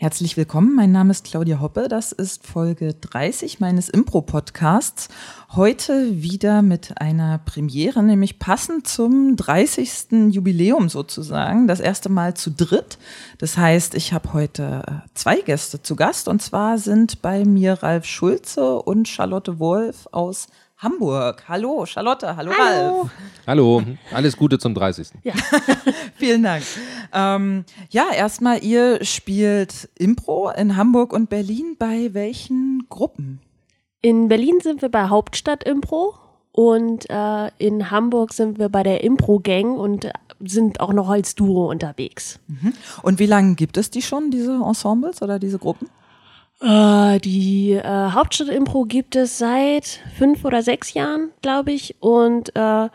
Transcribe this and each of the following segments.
Herzlich willkommen, mein Name ist Claudia Hoppe, das ist Folge 30 meines Impro-Podcasts. Heute wieder mit einer Premiere, nämlich passend zum 30. Jubiläum sozusagen, das erste Mal zu dritt. Das heißt, ich habe heute äh, zwei Gäste zu Gast und zwar sind bei mir Ralf Schulze und Charlotte Wolf aus Hamburg. Hallo, Charlotte. Hallo, hallo. Ralf. Hallo, alles Gute zum 30. Ja, vielen Dank. Ähm, ja, erstmal, ihr spielt Impro in Hamburg und Berlin. Bei welchen Gruppen? In Berlin sind wir bei Hauptstadt Impro und äh, in Hamburg sind wir bei der Impro Gang und sind auch noch als Duo unterwegs. Mhm. Und wie lange gibt es die schon, diese Ensembles oder diese Gruppen? Äh, die äh, Hauptstadt Impro gibt es seit fünf oder sechs Jahren, glaube ich. Und äh,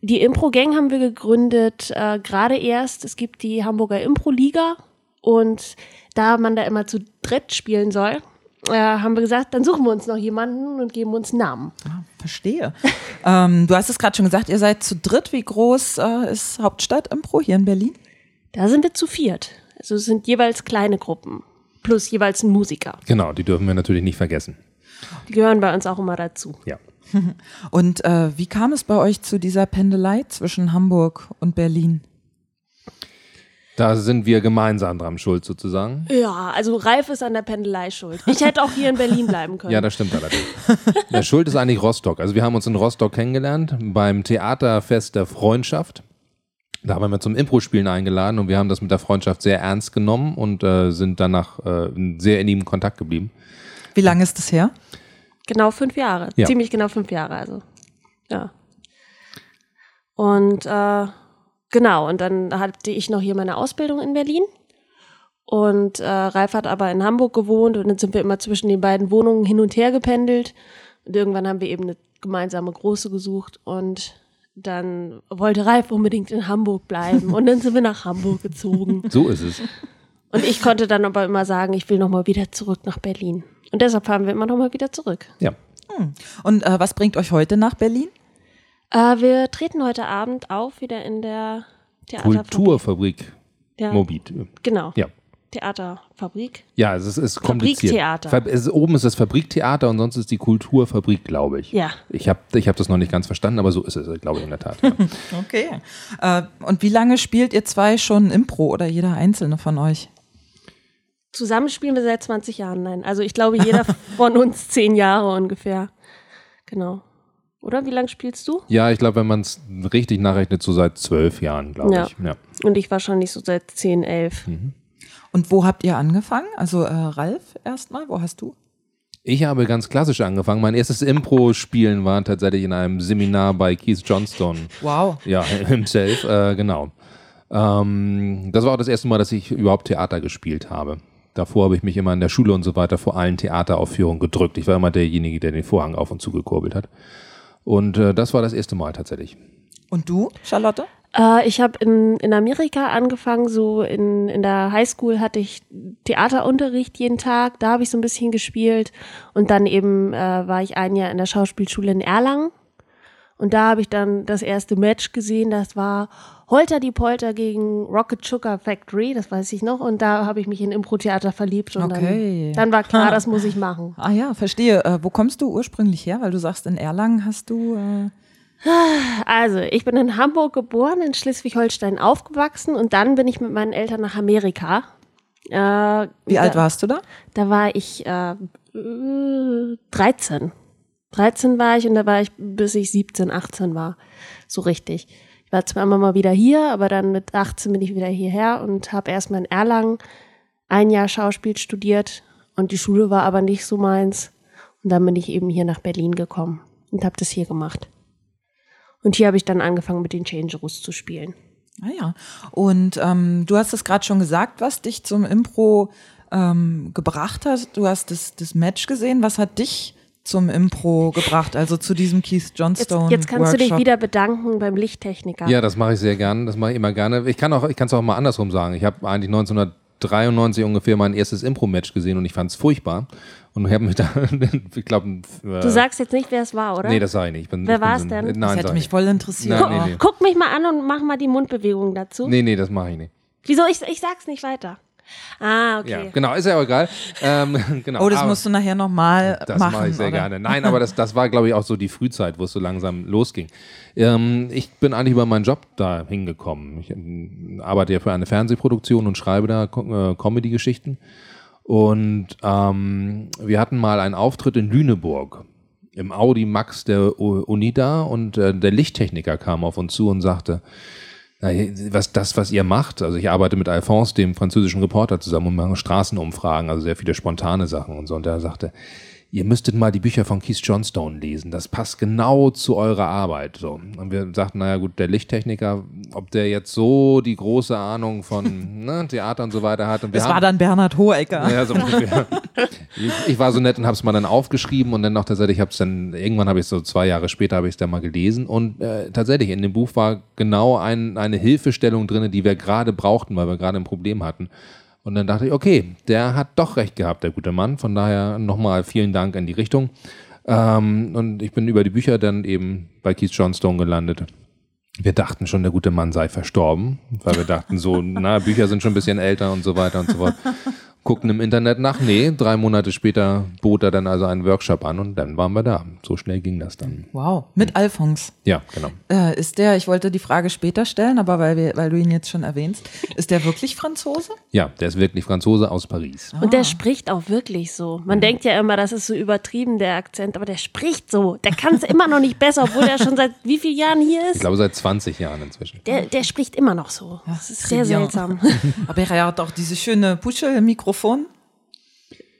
die Impro-Gang haben wir gegründet, äh, gerade erst. Es gibt die Hamburger Impro-Liga. Und da man da immer zu dritt spielen soll, äh, haben wir gesagt, dann suchen wir uns noch jemanden und geben uns Namen. Ah, verstehe. ähm, du hast es gerade schon gesagt, ihr seid zu dritt. Wie groß äh, ist Hauptstadt Impro hier in Berlin? Da sind wir zu viert. Also es sind jeweils kleine Gruppen plus jeweils ein Musiker. Genau, die dürfen wir natürlich nicht vergessen. Die gehören bei uns auch immer dazu. Ja. Und äh, wie kam es bei euch zu dieser Pendelei zwischen Hamburg und Berlin? Da sind wir gemeinsam dran schuld sozusagen. Ja, also Ralf ist an der Pendelei schuld. Ich hätte auch hier in Berlin bleiben können. Ja, das stimmt allerdings. der Schuld ist eigentlich Rostock. Also wir haben uns in Rostock kennengelernt beim Theaterfest der Freundschaft. Da haben wir zum Impro-Spielen eingeladen und wir haben das mit der Freundschaft sehr ernst genommen und äh, sind danach äh, in sehr innigem Kontakt geblieben. Wie lange ist das her? Genau fünf Jahre. Ja. Ziemlich genau fünf Jahre, also. Ja. Und äh, genau, und dann hatte ich noch hier meine Ausbildung in Berlin. Und äh, Ralf hat aber in Hamburg gewohnt und dann sind wir immer zwischen den beiden Wohnungen hin und her gependelt. Und irgendwann haben wir eben eine gemeinsame große gesucht und dann wollte Ralf unbedingt in Hamburg bleiben und dann sind wir nach Hamburg gezogen. So ist es. Und ich konnte dann aber immer sagen, ich will nochmal wieder zurück nach Berlin. Und deshalb fahren wir immer nochmal wieder zurück. Ja. Hm. Und äh, was bringt euch heute nach Berlin? Äh, wir treten heute Abend auf wieder in der Theaterfabrik. Kulturfabrik. Ja. Mobit. Genau. Ja. Theaterfabrik. Ja, es ist, ist kompliziert. Fabriktheater. Es ist, oben ist das Fabriktheater und sonst ist die Kulturfabrik, glaube ich. Ja. Ich habe ich hab das noch nicht ganz verstanden, aber so ist es, glaube ich, in der Tat. Ja. okay. Äh, und wie lange spielt ihr zwei schon Impro oder jeder einzelne von euch? Zusammen spielen wir seit 20 Jahren, nein. Also ich glaube, jeder von uns zehn Jahre ungefähr. Genau. Oder wie lange spielst du? Ja, ich glaube, wenn man es richtig nachrechnet, so seit zwölf Jahren, glaube ja. ich. Ja. Und ich wahrscheinlich so seit zehn, elf. Mhm. Und wo habt ihr angefangen? Also äh, Ralf erstmal, wo hast du? Ich habe ganz klassisch angefangen. Mein erstes Impro-Spielen war tatsächlich in einem Seminar bei Keith Johnstone. Wow. Ja, himself, äh, genau. Ähm, das war auch das erste Mal, dass ich überhaupt Theater gespielt habe. Davor habe ich mich immer in der Schule und so weiter vor allen Theateraufführungen gedrückt. Ich war immer derjenige, der den Vorhang auf und zu gekurbelt hat. Und äh, das war das erste Mal tatsächlich. Und du, Charlotte? Äh, ich habe in, in Amerika angefangen, so in, in der Highschool hatte ich Theaterunterricht jeden Tag, da habe ich so ein bisschen gespielt und dann eben äh, war ich ein Jahr in der Schauspielschule in Erlangen und da habe ich dann das erste Match gesehen, das war Holter die Polter gegen Rocket Sugar Factory, das weiß ich noch. Und da habe ich mich in Impro-Theater verliebt. Und okay. dann, dann war klar, das muss ich machen. Ah ja, verstehe. Äh, wo kommst du ursprünglich her? Weil du sagst, in Erlangen hast du. Äh also, ich bin in Hamburg geboren, in Schleswig-Holstein aufgewachsen und dann bin ich mit meinen Eltern nach Amerika. Äh, Wie da, alt warst du da? Da war ich äh, 13. 13 war ich und da war ich, bis ich 17, 18 war. So richtig. Ich war zwar immer mal wieder hier, aber dann mit 18 bin ich wieder hierher und habe erstmal in Erlangen ein Jahr Schauspiel studiert und die Schule war aber nicht so meins. Und dann bin ich eben hier nach Berlin gekommen und habe das hier gemacht. Und hier habe ich dann angefangen, mit den Changerus zu spielen. Ah ja. Und ähm, du hast es gerade schon gesagt, was dich zum Impro ähm, gebracht hat. Du hast das, das Match gesehen. Was hat dich zum Impro gebracht, also zu diesem Keith Johnstone. Jetzt, jetzt kannst Workshop. du dich wieder bedanken beim Lichttechniker. Ja, das mache ich sehr gerne. Das mache ich immer gerne. Ich kann auch, ich kann es auch mal andersrum sagen. Ich habe eigentlich 1993 ungefähr mein erstes Impro-Match gesehen und ich fand es furchtbar. Und ich habe mich da, ich glaube. Äh, du sagst jetzt nicht, wer es war, oder? Nee, das sage ich nicht. Ich bin, wer war es denn? Nein, das hätte mich voll interessiert. Nein, nee, nee. Guck mich mal an und mach mal die Mundbewegung dazu. Nee, nee, das mache ich nicht. Wieso? Ich, ich sag's nicht weiter. Ah, okay. Ja, genau, ist ja auch egal. Ähm, genau, Oh, das aber- musst du nachher nochmal Das machen. mache ich sehr oder? gerne. Nein, aber das, das war, glaube ich, auch so die Frühzeit, wo es so langsam losging. Ähm, ich bin eigentlich über meinen Job da hingekommen. Ich ähm, arbeite ja für eine Fernsehproduktion und schreibe da äh, Comedy-Geschichten. Und ähm, wir hatten mal einen Auftritt in Lüneburg im Audi Max der U- Uni da und äh, der Lichttechniker kam auf uns zu und sagte, was das, was ihr macht, also ich arbeite mit Alphonse, dem französischen Reporter, zusammen und machen Straßenumfragen, also sehr viele spontane Sachen und so. Und er sagte, ihr müsstet mal die Bücher von Keith Johnstone lesen. Das passt genau zu eurer Arbeit. So. Und wir sagten, naja gut, der Lichttechniker, ob der jetzt so die große Ahnung von ne, Theater und so weiter hat. Und Das haben, war dann Bernhard Hohecker. ja, so ungefähr. ich, ich war so nett und habe es mal dann aufgeschrieben und dann noch tatsächlich habe es dann irgendwann habe ich so zwei Jahre später habe ich es dann mal gelesen und äh, tatsächlich in dem Buch war genau ein, eine Hilfestellung drin, die wir gerade brauchten, weil wir gerade ein Problem hatten. Und dann dachte ich, okay, der hat doch recht gehabt, der gute Mann. Von daher nochmal vielen Dank in die Richtung. Ähm, und ich bin über die Bücher dann eben bei Keith Johnstone gelandet. Wir dachten schon, der gute Mann sei verstorben, weil wir dachten so, na, Bücher sind schon ein bisschen älter und so weiter und so fort. Guckten im Internet nach, nee, drei Monate später bot er dann also einen Workshop an und dann waren wir da. So schnell ging das dann. Wow, mit Alphons. Ja, genau. Äh, ist der, ich wollte die Frage später stellen, aber weil, wir, weil du ihn jetzt schon erwähnst, ist der wirklich Franzose? Ja, der ist wirklich Franzose aus Paris. Und der spricht auch wirklich so. Man denkt ja immer, das ist so übertrieben, der Akzent, aber der spricht so. Der kann es immer noch nicht besser, obwohl er schon seit wie vielen Jahren hier Ich ist. glaube seit 20 Jahren inzwischen. Der, der spricht immer noch so. Das ist sehr seltsam. Aber er hat auch diese schöne Puschel-Mikrofon.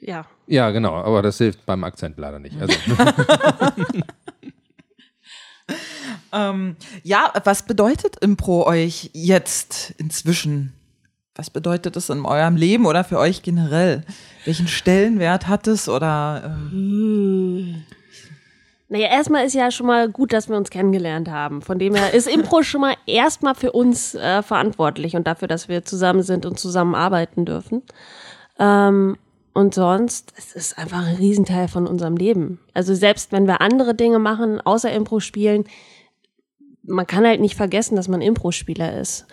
ja. Ja, genau, aber das hilft beim Akzent leider nicht. Also, Ähm, ja, was bedeutet Impro euch jetzt inzwischen? Was bedeutet es in eurem Leben oder für euch generell? Welchen Stellenwert hat es oder ähm, Naja, erstmal ist ja schon mal gut, dass wir uns kennengelernt haben. Von dem her ist Impro schon mal erstmal für uns äh, verantwortlich und dafür, dass wir zusammen sind und zusammen arbeiten dürfen. Ähm, und sonst, es ist einfach ein Riesenteil von unserem Leben. Also selbst wenn wir andere Dinge machen, außer Impro spielen, man kann halt nicht vergessen, dass man Impro-Spieler ist.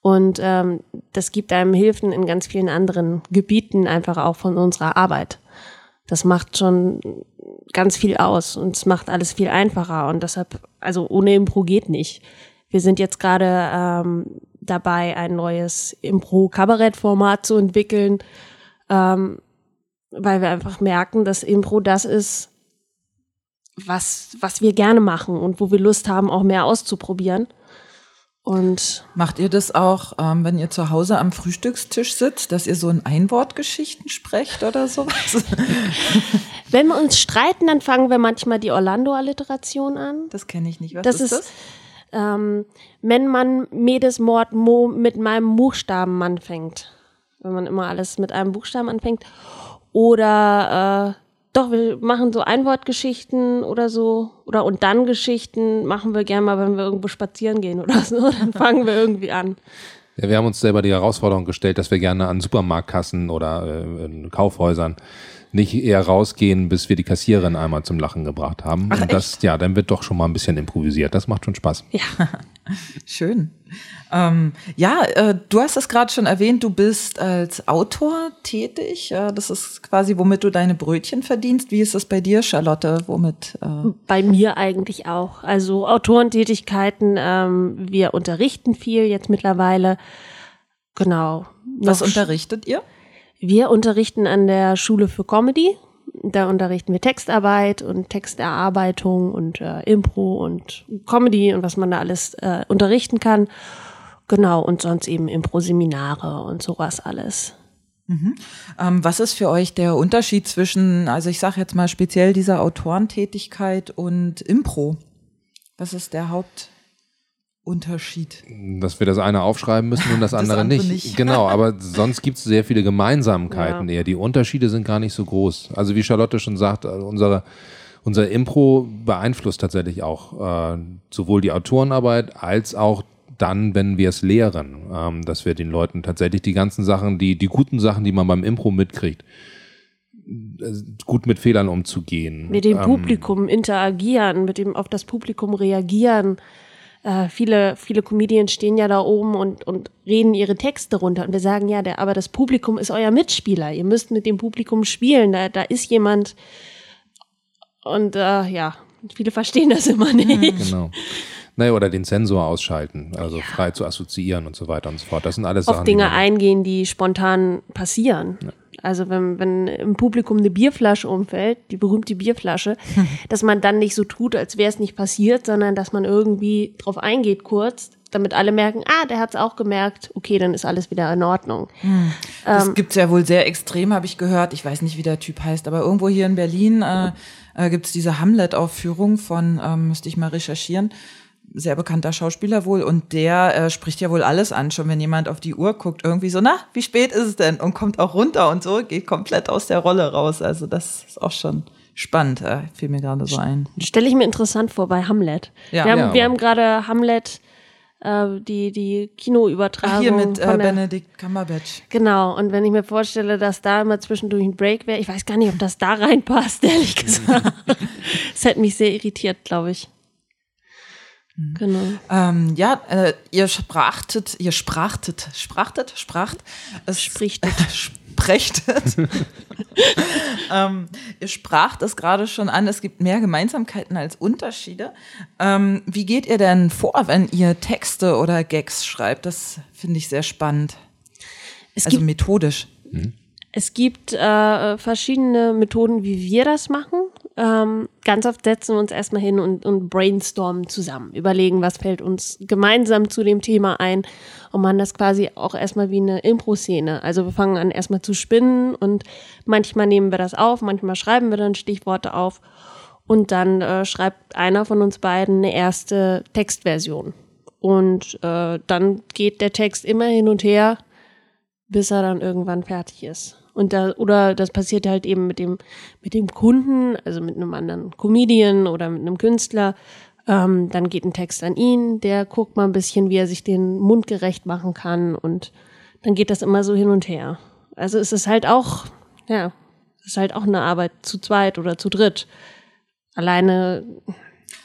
Und ähm, das gibt einem Hilfen in ganz vielen anderen Gebieten, einfach auch von unserer Arbeit. Das macht schon ganz viel aus und es macht alles viel einfacher. Und deshalb, also ohne Impro geht nicht. Wir sind jetzt gerade ähm, dabei, ein neues Impro-Kabarett-Format zu entwickeln, ähm, weil wir einfach merken, dass Impro das ist, was, was wir gerne machen und wo wir Lust haben, auch mehr auszuprobieren. Und macht ihr das auch, ähm, wenn ihr zu Hause am Frühstückstisch sitzt, dass ihr so in Einwortgeschichten sprecht oder sowas? wenn wir uns streiten, dann fangen wir manchmal die Orlando-Alliteration an. Das kenne ich nicht. Was Das ist, ist- Ähm, wenn man jedes Mord Mo mit meinem Buchstaben anfängt. Wenn man immer alles mit einem Buchstaben anfängt. Oder äh, doch, wir machen so Einwortgeschichten oder so. Oder und dann Geschichten machen wir gerne mal, wenn wir irgendwo spazieren gehen oder so. Dann fangen wir irgendwie an. Ja, wir haben uns selber die Herausforderung gestellt, dass wir gerne an Supermarktkassen oder äh, in Kaufhäusern nicht eher rausgehen, bis wir die Kassiererin einmal zum Lachen gebracht haben. Und das, ja, dann wird doch schon mal ein bisschen improvisiert. Das macht schon Spaß. Ja. Schön. Ähm, ja, äh, du hast es gerade schon erwähnt, du bist als Autor tätig. Äh, das ist quasi, womit du deine Brötchen verdienst. Wie ist das bei dir, Charlotte? Womit? Äh, Bei mir eigentlich auch. Also Autorentätigkeiten, ähm, wir unterrichten viel jetzt mittlerweile. Genau. was unterrichtet ihr? Wir unterrichten an der Schule für Comedy. Da unterrichten wir Textarbeit und Texterarbeitung und äh, Impro und Comedy und was man da alles äh, unterrichten kann. Genau, und sonst eben Impro-Seminare und sowas alles. Ähm, was ist für euch der Unterschied zwischen, also ich sage jetzt mal speziell dieser Autorentätigkeit und Impro? Was ist der Hauptunterschied? Dass wir das eine aufschreiben müssen und das, Das andere, andere nicht. nicht. Genau, aber sonst gibt es sehr viele Gemeinsamkeiten Ja. eher. Die Unterschiede sind gar nicht so groß. Also wie Charlotte schon sagt, äh, unsere, unser Impro beeinflusst tatsächlich auch äh, sowohl die Autorenarbeit als auch dann, wenn wir es lehren, ähm, dass wir den Leuten tatsächlich die ganzen Sachen, die, die guten Sachen, die man beim Impro mitkriegt, äh, gut mit Fehlern umzugehen. Mit dem Ähm, Publikum interagieren, mit dem auf das Publikum reagieren, äh, viele, viele Comedians stehen ja da oben und, und reden ihre Texte runter. Und wir sagen, ja, der, aber das Publikum ist euer Mitspieler. Ihr müsst mit dem Publikum spielen. Da, da ist jemand. Und äh, ja, viele verstehen das immer nicht. Genau. Naja, oder den Sensor ausschalten, also ja. frei zu assoziieren und so weiter und so fort. Das sind alles Auf Sachen, Dinge eingehen, die spontan passieren. Ja. Also wenn, wenn im Publikum eine Bierflasche umfällt, die berühmte Bierflasche, dass man dann nicht so tut, als wäre es nicht passiert, sondern dass man irgendwie drauf eingeht kurz, damit alle merken, ah, der hat es auch gemerkt, okay, dann ist alles wieder in Ordnung. Hm. Das ähm, gibt's ja wohl sehr extrem, habe ich gehört. Ich weiß nicht, wie der Typ heißt, aber irgendwo hier in Berlin äh, äh, gibt diese Hamlet-Aufführung von, ähm, müsste ich mal recherchieren, sehr bekannter Schauspieler wohl und der äh, spricht ja wohl alles an, schon wenn jemand auf die Uhr guckt, irgendwie so, na, wie spät ist es denn? Und kommt auch runter und so, geht komplett aus der Rolle raus. Also das ist auch schon spannend, äh, fiel mir gerade so ein. Stelle ich mir interessant vor bei Hamlet. Ja. Wir haben, ja, wir haben gerade Hamlet äh, die, die Kinoübertragung. Ach, hier mit äh, Benedict Cumberbatch. Genau, und wenn ich mir vorstelle, dass da immer zwischendurch ein Break wäre, ich weiß gar nicht, ob das da reinpasst, ehrlich gesagt. das hätte mich sehr irritiert, glaube ich. Mhm. Genau. Ähm, ja, äh, ihr sprachtet, ihr sprachtet, sprachtet, spracht, es sprichtet, sprechtet. ähm, ihr spracht es gerade schon an, es gibt mehr Gemeinsamkeiten als Unterschiede. Ähm, wie geht ihr denn vor, wenn ihr Texte oder Gags schreibt? Das finde ich sehr spannend. Es also methodisch. Mhm. Es gibt äh, verschiedene Methoden, wie wir das machen. Ähm, ganz oft setzen wir uns erstmal hin und, und brainstormen zusammen, überlegen, was fällt uns gemeinsam zu dem Thema ein und machen das quasi auch erstmal wie eine Impro-Szene. Also wir fangen an erstmal zu spinnen und manchmal nehmen wir das auf, manchmal schreiben wir dann Stichworte auf und dann äh, schreibt einer von uns beiden eine erste Textversion. Und äh, dann geht der Text immer hin und her, bis er dann irgendwann fertig ist. Und da, oder das passiert halt eben mit dem, mit dem Kunden, also mit einem anderen Comedian oder mit einem Künstler. Ähm, dann geht ein Text an ihn, der guckt mal ein bisschen, wie er sich den Mund gerecht machen kann und dann geht das immer so hin und her. Also es ist halt auch, ja, es ist halt auch eine Arbeit zu zweit oder zu dritt. Alleine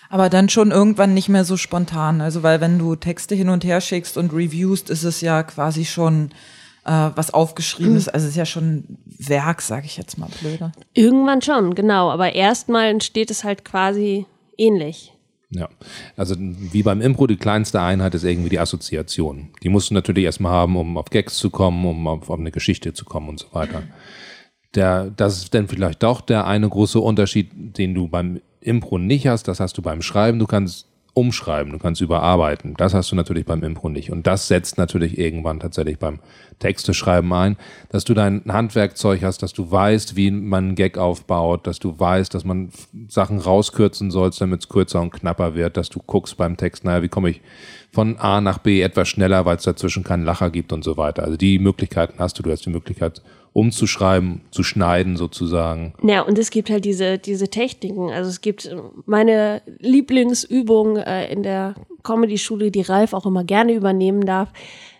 aber dann schon irgendwann nicht mehr so spontan. Also, weil wenn du Texte hin und her schickst und reviewst, ist es ja quasi schon äh, was aufgeschrieben ist. Also es ist ja schon Werk, sage ich jetzt mal blöde. Irgendwann schon, genau. Aber erstmal entsteht es halt quasi ähnlich. Ja, also wie beim Impro, die kleinste Einheit ist irgendwie die Assoziation. Die musst du natürlich erstmal haben, um auf Gags zu kommen, um auf, auf eine Geschichte zu kommen und so weiter. Der, das ist dann vielleicht doch der eine große Unterschied, den du beim Impro nicht hast. Das hast du beim Schreiben. Du kannst umschreiben, du kannst überarbeiten. Das hast du natürlich beim Impro nicht. Und das setzt natürlich irgendwann tatsächlich beim Texte schreiben ein, dass du dein Handwerkzeug hast, dass du weißt, wie man einen Gag aufbaut, dass du weißt, dass man Sachen rauskürzen sollst, damit es kürzer und knapper wird, dass du guckst beim Text, naja, wie komme ich von A nach B etwas schneller, weil es dazwischen keinen Lacher gibt und so weiter. Also die Möglichkeiten hast du. Du hast die Möglichkeit, umzuschreiben, zu schneiden sozusagen. Ja, und es gibt halt diese, diese Techniken. Also es gibt meine Lieblingsübung äh, in der Comedy-Schule, die Ralf auch immer gerne übernehmen darf.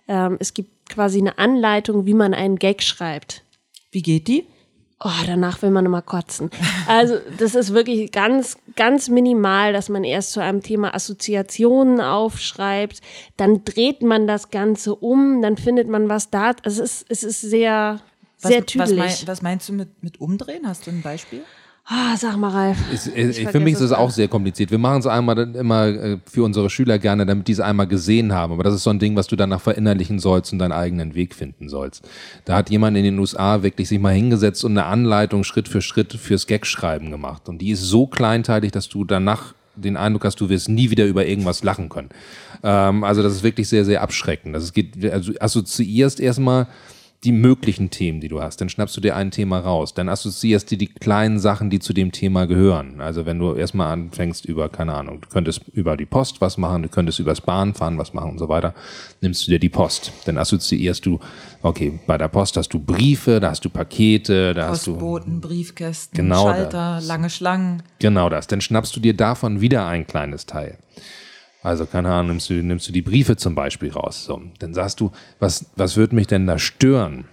Ähm, es gibt quasi eine Anleitung, wie man einen Gag schreibt. Wie geht die? Oh, danach will man immer kotzen. Also, das ist wirklich ganz, ganz minimal, dass man erst zu einem Thema Assoziationen aufschreibt, dann dreht man das Ganze um, dann findet man was da. Also es ist, es ist sehr, was, sehr tüdelig. Was, mein, was meinst du mit, mit umdrehen? Hast du ein Beispiel? Ah, sag mal, Ralf. Ich, ich, für mich ist es auch sehr kompliziert. Wir machen es einmal immer äh, für unsere Schüler gerne, damit die es einmal gesehen haben. Aber das ist so ein Ding, was du danach verinnerlichen sollst und deinen eigenen Weg finden sollst. Da hat jemand in den USA wirklich sich mal hingesetzt und eine Anleitung Schritt für Schritt fürs Gag-Schreiben gemacht. Und die ist so kleinteilig, dass du danach den Eindruck hast, du wirst nie wieder über irgendwas lachen können. Ähm, also das ist wirklich sehr, sehr abschreckend. Das geht, also assoziierst erstmal die möglichen Themen, die du hast. Dann schnappst du dir ein Thema raus. Dann assoziierst du die kleinen Sachen, die zu dem Thema gehören. Also wenn du erstmal anfängst über, keine Ahnung, du könntest über die Post was machen, du könntest übers Bahnfahren was machen und so weiter, nimmst du dir die Post. Dann assoziierst du, okay, bei der Post hast du Briefe, da hast du Pakete, da hast du. Postboten, Briefkästen, genau Schalter, das. lange Schlangen. Genau das. Dann schnappst du dir davon wieder ein kleines Teil. Also, keine Ahnung, nimmst du, nimmst du die Briefe zum Beispiel raus. So, dann sagst du, was, was würde mich denn da stören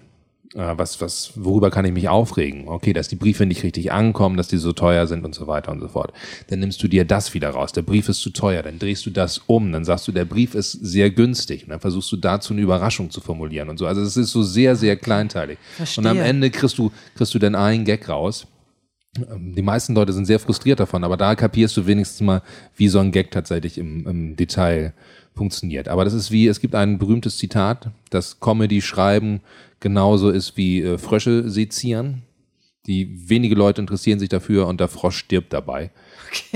Äh, was, was, worüber kann ich mich aufregen? Okay, dass die Briefe nicht richtig ankommen, dass die so teuer sind und so weiter und so fort. Dann nimmst du dir das wieder raus. Der Brief ist zu teuer. Dann drehst du das um. Dann sagst du, der Brief ist sehr günstig. Und dann versuchst du dazu eine Überraschung zu formulieren und so. Also es ist so sehr, sehr kleinteilig. Verstehe. Und am Ende kriegst du, kriegst du dann einen Gag raus. Ähm, Die meisten Leute sind sehr frustriert davon, aber da kapierst du wenigstens mal, wie so ein Gag tatsächlich im, im Detail funktioniert. Aber das ist wie, es gibt ein berühmtes Zitat, dass Comedy schreiben genauso ist wie äh, Frösche sezieren. Die wenige Leute interessieren sich dafür und der Frosch stirbt dabei.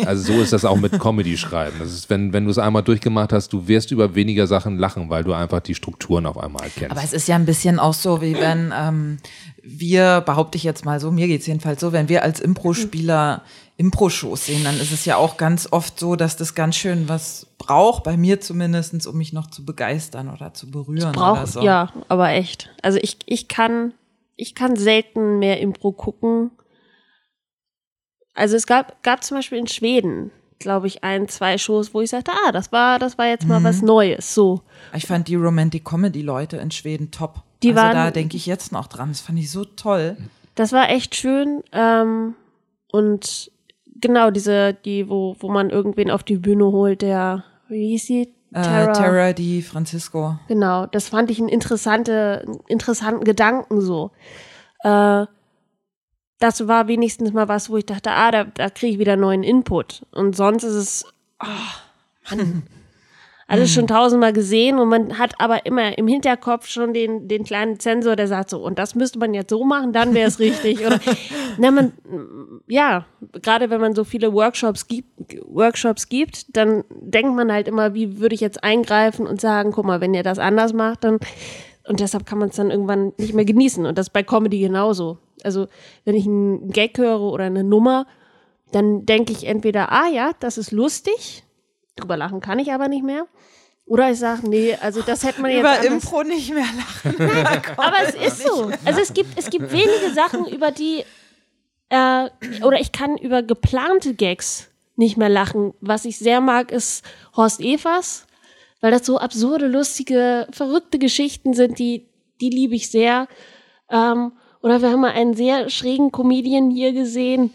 Also so ist das auch mit Comedy schreiben. Das ist, wenn, wenn du es einmal durchgemacht hast, du wirst über weniger Sachen lachen, weil du einfach die Strukturen auf einmal kennst. Aber es ist ja ein bisschen auch so, wie wenn ähm, wir, behaupte ich jetzt mal so, mir geht's jedenfalls so, wenn wir als Impro-Spieler Impro-Shows sehen, dann ist es ja auch ganz oft so, dass das ganz schön was braucht, bei mir zumindestens, um mich noch zu begeistern oder zu berühren. oder Braucht, so. ja, aber echt. Also ich, ich kann, ich kann selten mehr Impro gucken. Also es gab, gab zum Beispiel in Schweden, glaube ich, ein, zwei Shows, wo ich sagte, ah, das war, das war jetzt mal was Neues. So. Ich fand die Romantic Comedy Leute in Schweden top. Die also waren- da denke ich jetzt noch dran. Das fand ich so toll. Das war echt schön. Ähm, und genau, diese, die, wo, wo man irgendwen auf die Bühne holt, der, wie hieß sie? Terra, äh, Terra Di Francisco. Genau, das fand ich einen, interessante, interessanten Gedanken so. Äh, das war wenigstens mal was, wo ich dachte, ah, da, da kriege ich wieder neuen Input. Und sonst ist es, oh, Mann, alles schon tausendmal gesehen und man hat aber immer im Hinterkopf schon den, den kleinen Sensor, der sagt so, und das müsste man jetzt so machen, dann wäre es richtig. Oder, na, man, ja, gerade wenn man so viele Workshops gibt, Workshops gibt, dann denkt man halt immer, wie würde ich jetzt eingreifen und sagen, guck mal, wenn ihr das anders macht, dann und deshalb kann man es dann irgendwann nicht mehr genießen. Und das bei Comedy genauso. Also, wenn ich einen Gag höre oder eine Nummer, dann denke ich entweder, ah ja, das ist lustig, drüber lachen kann ich aber nicht mehr. Oder ich sage, nee, also das hätte man jetzt Über anders Impro nicht mehr lachen. aber es ist so. Also es gibt, es gibt wenige Sachen, über die, äh, oder ich kann über geplante Gags nicht mehr lachen. Was ich sehr mag, ist Horst Evers, weil das so absurde, lustige, verrückte Geschichten sind, die, die liebe ich sehr. Ähm, oder wir haben mal einen sehr schrägen Comedian hier gesehen,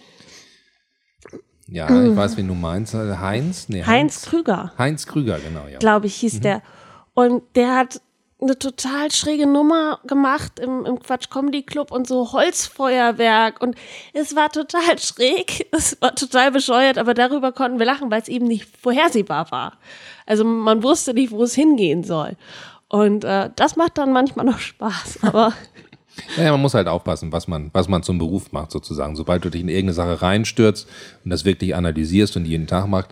ja, ich weiß, wen du meinst. Heinz? Nee, Heinz Krüger. Heinz Krüger, genau, ja. glaube ich, hieß der. Und der hat eine total schräge Nummer gemacht im, im Quatsch Comedy Club und so Holzfeuerwerk und es war total schräg, es war total bescheuert, aber darüber konnten wir lachen, weil es eben nicht vorhersehbar war. Also man wusste nicht, wo es hingehen soll. Und äh, das macht dann manchmal noch Spaß, aber Ja, ja, man muss halt aufpassen, was man, was man zum Beruf macht, sozusagen. Sobald du dich in irgendeine Sache reinstürzt und das wirklich analysierst und jeden Tag machst,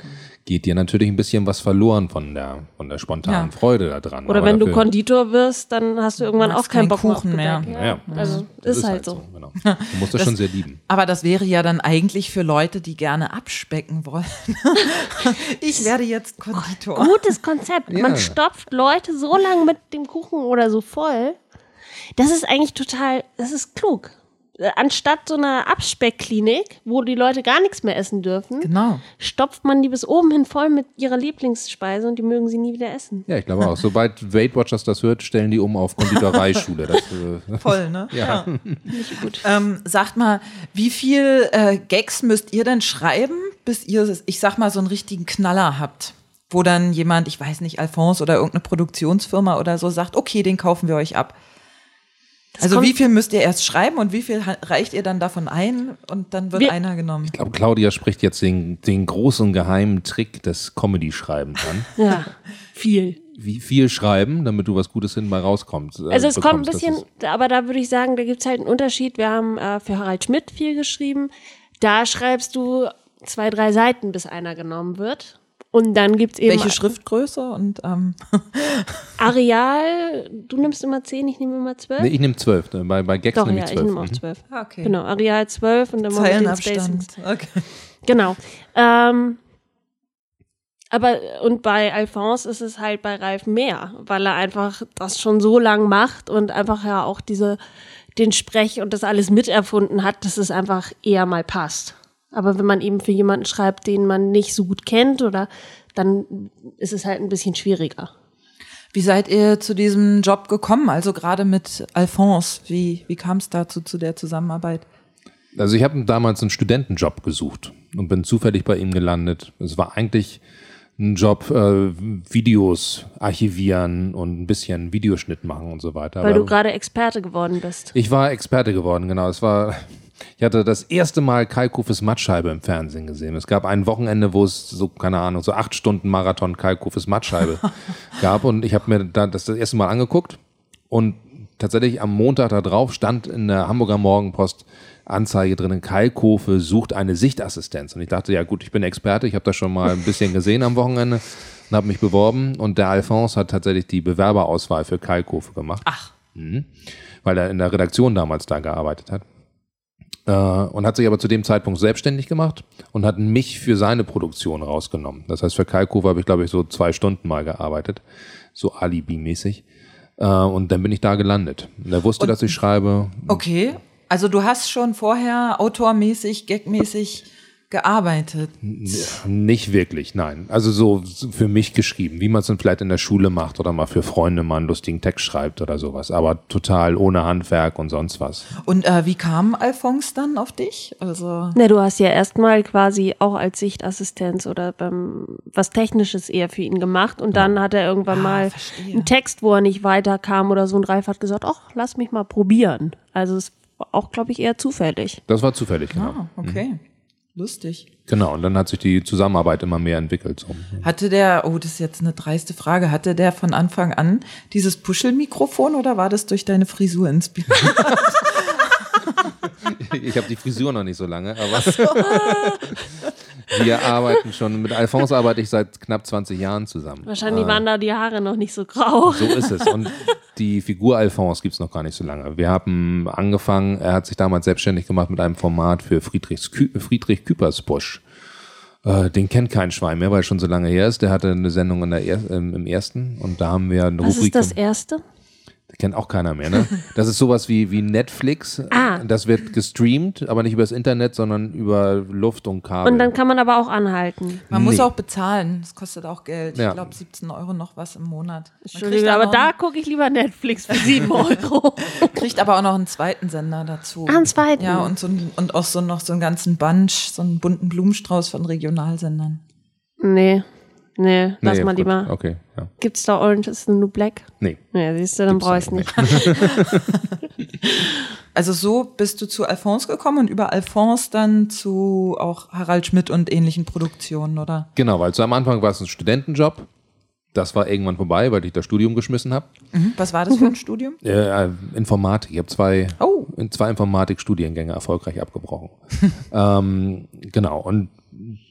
geht dir natürlich ein bisschen was verloren von der, von der spontanen Ja. Freude da dran. oder Aber wenn du Konditor wirst, dann hast du irgendwann auch keinen keinen Bock Kuchen mehr. mehr. Ja. Ja, also das ist, halt so. Genau. Du musst das, schon sehr lieben. Aber das wäre ja dann eigentlich für Leute, die gerne abspecken wollen. ich werde jetzt Konditor. gutes Konzept. Ja. Man stopft Leute so lange mit dem Kuchen oder so voll. Das ist eigentlich total, das ist klug. Äh, Anstatt so einer Abspeckklinik, wo die Leute gar nichts mehr essen dürfen, Genau. stopft man die bis oben hin voll mit ihrer Lieblingsspeise und die mögen sie nie wieder essen. Ja, ich glaube auch. Sobald Weight Watchers das hört, stellen die um auf Konditoreischule. Das, äh, Voll, ne? Ja. Nicht gut. Ähm, sagt mal, wie viel äh, Gags müsst ihr denn schreiben, bis ihr, ich sag mal, so einen richtigen Knaller habt? Wo dann jemand, ich weiß nicht, Alphonse oder irgendeine Produktionsfirma oder so sagt, okay, den kaufen wir euch ab. Also kommt- wie viel müsst ihr erst schreiben und wie viel reicht ihr dann davon ein und dann wird Wir- einer genommen? ich glaube, Claudia spricht jetzt den, den großen geheimen Trick des Comedy-Schreibens an. Ja, viel. Wie viel schreiben, damit du was Gutes hinten mal rauskommst. äh, Also es kommt ein bekommst. Das bisschen, aber da würde ich sagen, da gibt es halt einen Unterschied. Wir haben äh, für Harald Schmidt viel geschrieben. Da schreibst du zwei, drei Seiten, bis einer genommen wird. Und dann gibt es eben Welche Schriftgröße und ähm, Areal, du nimmst immer 10, ich nehme immer 12. Nee, ich nehme zwölf. ne? Bei, bei Gags Doch, nehme ja, ich ich zwölf. nehme auch Mhm. 12. okay. Genau, Areal 12 und dann mal mit den. Spacings. Okay. Genau. Ähm, aber und bei Alphonse ist es halt bei Ralf mehr, weil er einfach das schon so lang macht und einfach ja auch diese den Sprech und das alles miterfunden hat, dass es einfach eher mal passt. Aber wenn man eben für jemanden schreibt, den man nicht so gut kennt oder dann ist es halt ein bisschen schwieriger. Wie seid ihr zu diesem Job gekommen? Also gerade mit Alphonse, wie, wie kam es dazu zu der Zusammenarbeit? Also ich habe damals einen Studentenjob gesucht und bin zufällig bei ihm gelandet. Es war eigentlich ein Job, äh, Videos archivieren und ein bisschen Videoschnitt machen und so weiter. Weil Aber du gerade Experte geworden bist. ich war Experte geworden, genau. Es war, ich hatte das erste Mal Kalkofes Mattscheibe im Fernsehen gesehen. Es gab ein Wochenende, wo es so, keine Ahnung, so acht Stunden Marathon Kalkofes Mattscheibe gab und ich habe mir da das, das erste Mal angeguckt und tatsächlich am Montag da drauf stand in der Hamburger Morgenpost Anzeige drinnen, Kalkofe sucht eine Sichtassistenz. Und ich dachte, ja gut, ich bin Experte, ich habe das schon mal ein bisschen gesehen am Wochenende und habe mich beworben. Und der Alphonse hat tatsächlich die Bewerberauswahl für Kalkofe gemacht. Ach. Mhm. Weil er in der Redaktion damals da gearbeitet hat. Äh, und hat sich aber zu dem Zeitpunkt selbstständig gemacht und hat mich für seine Produktion rausgenommen. Das heißt, für Kalkofe habe ich, glaube ich, so zwei Stunden mal gearbeitet. So Alibi-mäßig. Äh, und dann bin ich da gelandet. Und er wusste, dass ich schreibe. Okay, also du hast schon vorher autormäßig, gagmäßig gearbeitet. Nicht wirklich, nein. Also so für mich geschrieben, wie man es dann vielleicht in der Schule macht oder mal für Freunde mal einen lustigen Text schreibt oder sowas. Aber total ohne Handwerk und sonst was. Und äh, wie kam Alphonse dann auf dich? Also Ne, du hast ja erstmal quasi auch als Sichtassistenz oder beim was Technisches eher für ihn gemacht und dann hat er irgendwann Ah, mal verstehe. einen Text, wo er nicht weiterkam oder so und Ralf hat gesagt, ach, lass mich mal probieren. Also es war auch, glaube ich, eher zufällig. Das war zufällig, genau. ah, okay. Lustig. Genau, und dann hat sich die Zusammenarbeit immer mehr entwickelt. So. Hatte der, oh, das ist jetzt eine dreiste Frage, hatte der von Anfang an dieses Puschelmikrofon oder war das durch deine Frisur inspiriert? Ich habe die Frisur noch nicht so lange, aber wir arbeiten schon. Mit Alphonse arbeite ich seit knapp 20 Jahren zusammen. Wahrscheinlich waren da die Haare noch nicht so grau. So ist es. Und die Figur Alphonse gibt's noch gar nicht so lange. Wir haben angefangen, er hat sich damals selbstständig gemacht mit einem Format für Friedrichs Friedrich Küppersbusch. Äh, den kennt kein Schwein mehr, weil es schon so lange her ist. Der hatte eine Sendung der er im ersten und da haben wir eine Was Rubrik. ist das Erste? Kennt auch keiner mehr, ne? Das ist sowas wie, wie Netflix. Ah. Das wird gestreamt, aber nicht übers Internet, sondern über Luft und Kabel. Und dann kann man aber auch anhalten. Man muss Nee. auch bezahlen, das kostet auch Geld. Ja. Ich glaube 17 Euro noch was im Monat. Man Entschuldigung, aber da gucke ich lieber Netflix für 7 Euro. kriegt aber auch noch einen zweiten Sender dazu. Ah, einen zweiten? Ja, und, so ein, und auch so noch so einen ganzen Bunch, so einen bunten Blumenstrauß von Regionalsendern. nee, nee, lass Nee, mal gut. lieber. Okay, ja. Gibt's da Orange is the New Black? Nee. Nee, siehst du, dann Gibt's brauch ich's noch nicht. Also so bist du zu Alphonse gekommen und über Alphonse dann zu auch Harald Schmidt und ähnlichen Produktionen, oder? Genau, weil zu am Anfang war es ein Studentenjob. Das war irgendwann vorbei, weil ich das Studium geschmissen habe. Was war das für ein Studium? Äh, Informatik. Ich habe zwei, Oh. zwei Informatikstudiengänge erfolgreich abgebrochen. ähm, genau. Und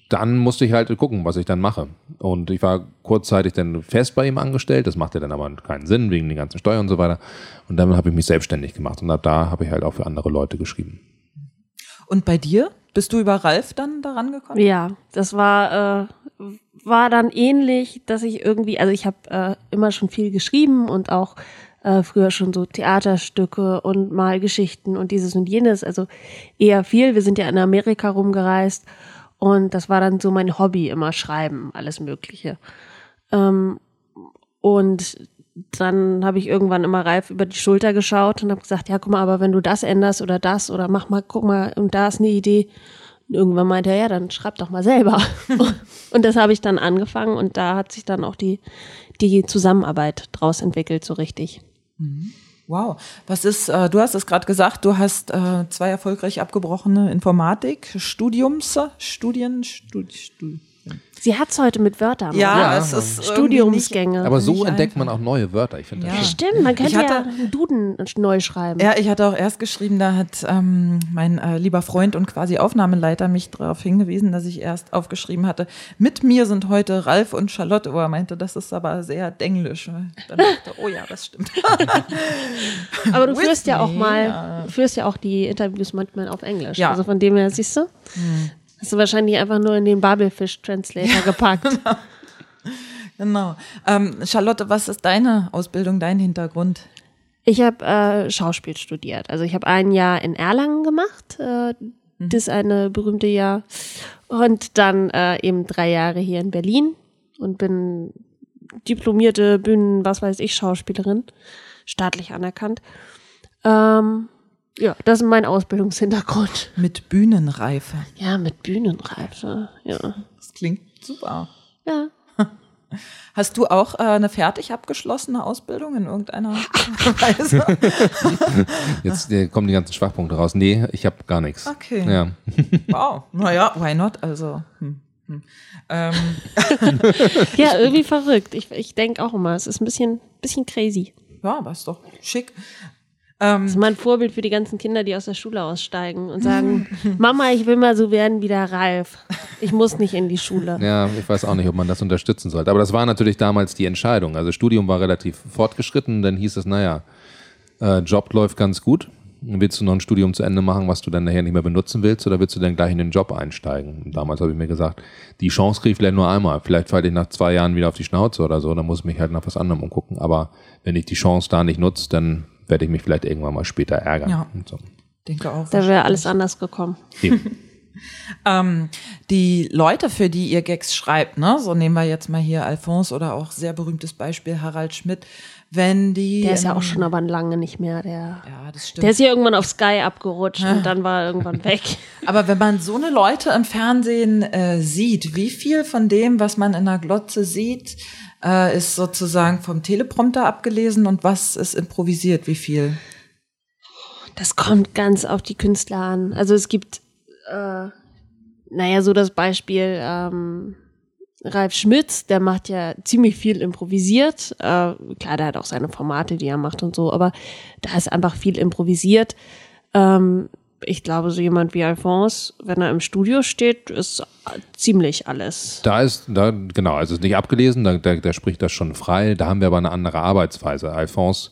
dann musste ich halt gucken, was ich dann mache. Und ich war kurzzeitig dann fest bei ihm angestellt. Das machte dann aber keinen Sinn wegen den ganzen Steuern und so weiter. Und dann habe ich mich selbstständig gemacht. Und ab da habe ich halt auch für andere Leute geschrieben. Und bei dir? Bist du über Ralf dann daran gekommen? Ja, das war, äh, war dann ähnlich, dass ich irgendwie, also ich habe äh, immer schon viel geschrieben und auch äh, früher schon so Theaterstücke und mal Geschichten und dieses und jenes, also eher viel. Wir sind ja in Amerika rumgereist und das war dann so mein Hobby, immer schreiben, alles Mögliche. Ähm, und dann habe ich irgendwann immer Ralf über die Schulter geschaut und habe gesagt, ja, guck mal, aber wenn du das änderst oder das oder mach mal, guck mal, und da ist eine Idee. Und irgendwann meinte er, ja, dann schreib doch mal selber. und das habe ich dann angefangen und da hat sich dann auch die, die Zusammenarbeit draus entwickelt, so richtig. Wow. Was ist, äh, du hast es gerade gesagt, du hast äh, zwei erfolgreich abgebrochene Informatik-Studiums, Studien, Studi, Studi. Sie hat's heute mit Wörtern. Ja, Ja, es ist Studiumsgänge. Aber so entdeckt einfach. man auch neue Wörter. Ich finde das Ja. schön. Stimmt, man könnte hatte- ja einen Duden neu schreiben. Ja, ich hatte auch erst geschrieben, da hat ähm, mein äh, lieber Freund und quasi Aufnahmeleiter mich darauf hingewiesen, dass ich erst aufgeschrieben hatte, mit mir sind heute Ralf und Charlotte, wo er meinte, das ist aber sehr denglisch. Dann dachte ich, oh ja, das stimmt. Aber du With führst ja auch mal, führst ja auch die Interviews manchmal auf Englisch. Ja. Also von dem her, siehst du, hast du wahrscheinlich einfach nur in den Babelfish Translator gepackt. genau. Ähm, Charlotte, was ist deine Ausbildung, dein Hintergrund? Ich habe äh, Schauspiel studiert. Also ich habe ein Jahr in Erlangen gemacht, äh, das eine berühmte Jahr. Und dann äh, eben drei Jahre hier in Berlin und bin diplomierte Bühnen, was weiß ich, Schauspielerin, staatlich anerkannt. Ähm, ja, das ist mein Ausbildungshintergrund. Mit Bühnenreife. Ja, mit Bühnenreife, ja. Das klingt super. Ja. Hast du auch äh, eine fertig abgeschlossene Ausbildung in irgendeiner Weise? Jetzt äh, kommen die ganzen Schwachpunkte raus. Nee, ich habe gar nichts. Okay. Ja. Wow, naja, why not? Also, hm, hm. Ähm, Ja, irgendwie verrückt. Ich, ich denke auch immer, es ist ein bisschen, bisschen crazy. ja, aber ist doch schick. Ähm, Das ist mal ein Vorbild für die ganzen Kinder, die aus der Schule aussteigen und sagen, Mama, ich will mal so werden wie der Ralf. Ich muss nicht in die Schule. Ja, ich weiß auch nicht, ob man das unterstützen sollte. Aber das war natürlich damals die Entscheidung. Also Studium war relativ fortgeschritten, dann hieß es, naja, äh, Job läuft ganz gut. Willst du noch ein Studium zu Ende machen, was du dann nachher nicht mehr benutzen willst, oder willst du dann gleich in den Job einsteigen? Und damals habe ich mir gesagt, die Chance kriege ich vielleicht nur einmal. Vielleicht falle ich nach zwei Jahren wieder auf die Schnauze oder so, dann muss ich mich halt nach was anderem umgucken. Aber wenn ich die Chance da nicht nutze, dann werde ich mich vielleicht irgendwann mal später ärgern. Ja. Und so. denke auch. Da wäre alles anders gekommen. Eben. Ähm, die Leute, für die ihr Gags schreibt, ne, so nehmen wir jetzt mal hier Alphonse oder auch sehr berühmtes Beispiel Harald Schmidt, wenn die. Der ist ja auch schon aber lange nicht mehr. Der, Ja, das stimmt. der ist ja irgendwann auf Sky abgerutscht und dann war er irgendwann weg. Aber wenn man so eine Leute im Fernsehen äh, sieht, wie viel von dem, was man in der Glotze sieht, äh, ist sozusagen vom Teleprompter abgelesen und was ist improvisiert, wie viel? Das kommt ganz auf die Künstler an. Also es gibt, äh, naja, so das Beispiel ähm, Ralf Schmitz, der macht ja ziemlich viel improvisiert. Äh, klar, der hat auch seine Formate, die er macht und so, aber da ist einfach viel improvisiert. Ähm, ich glaube, so jemand wie Alphonse, wenn er im Studio steht, ist ziemlich alles. Da ist, da, genau, also ist nicht abgelesen, da, da, da spricht das schon frei. Da haben wir aber eine andere Arbeitsweise. Alphonse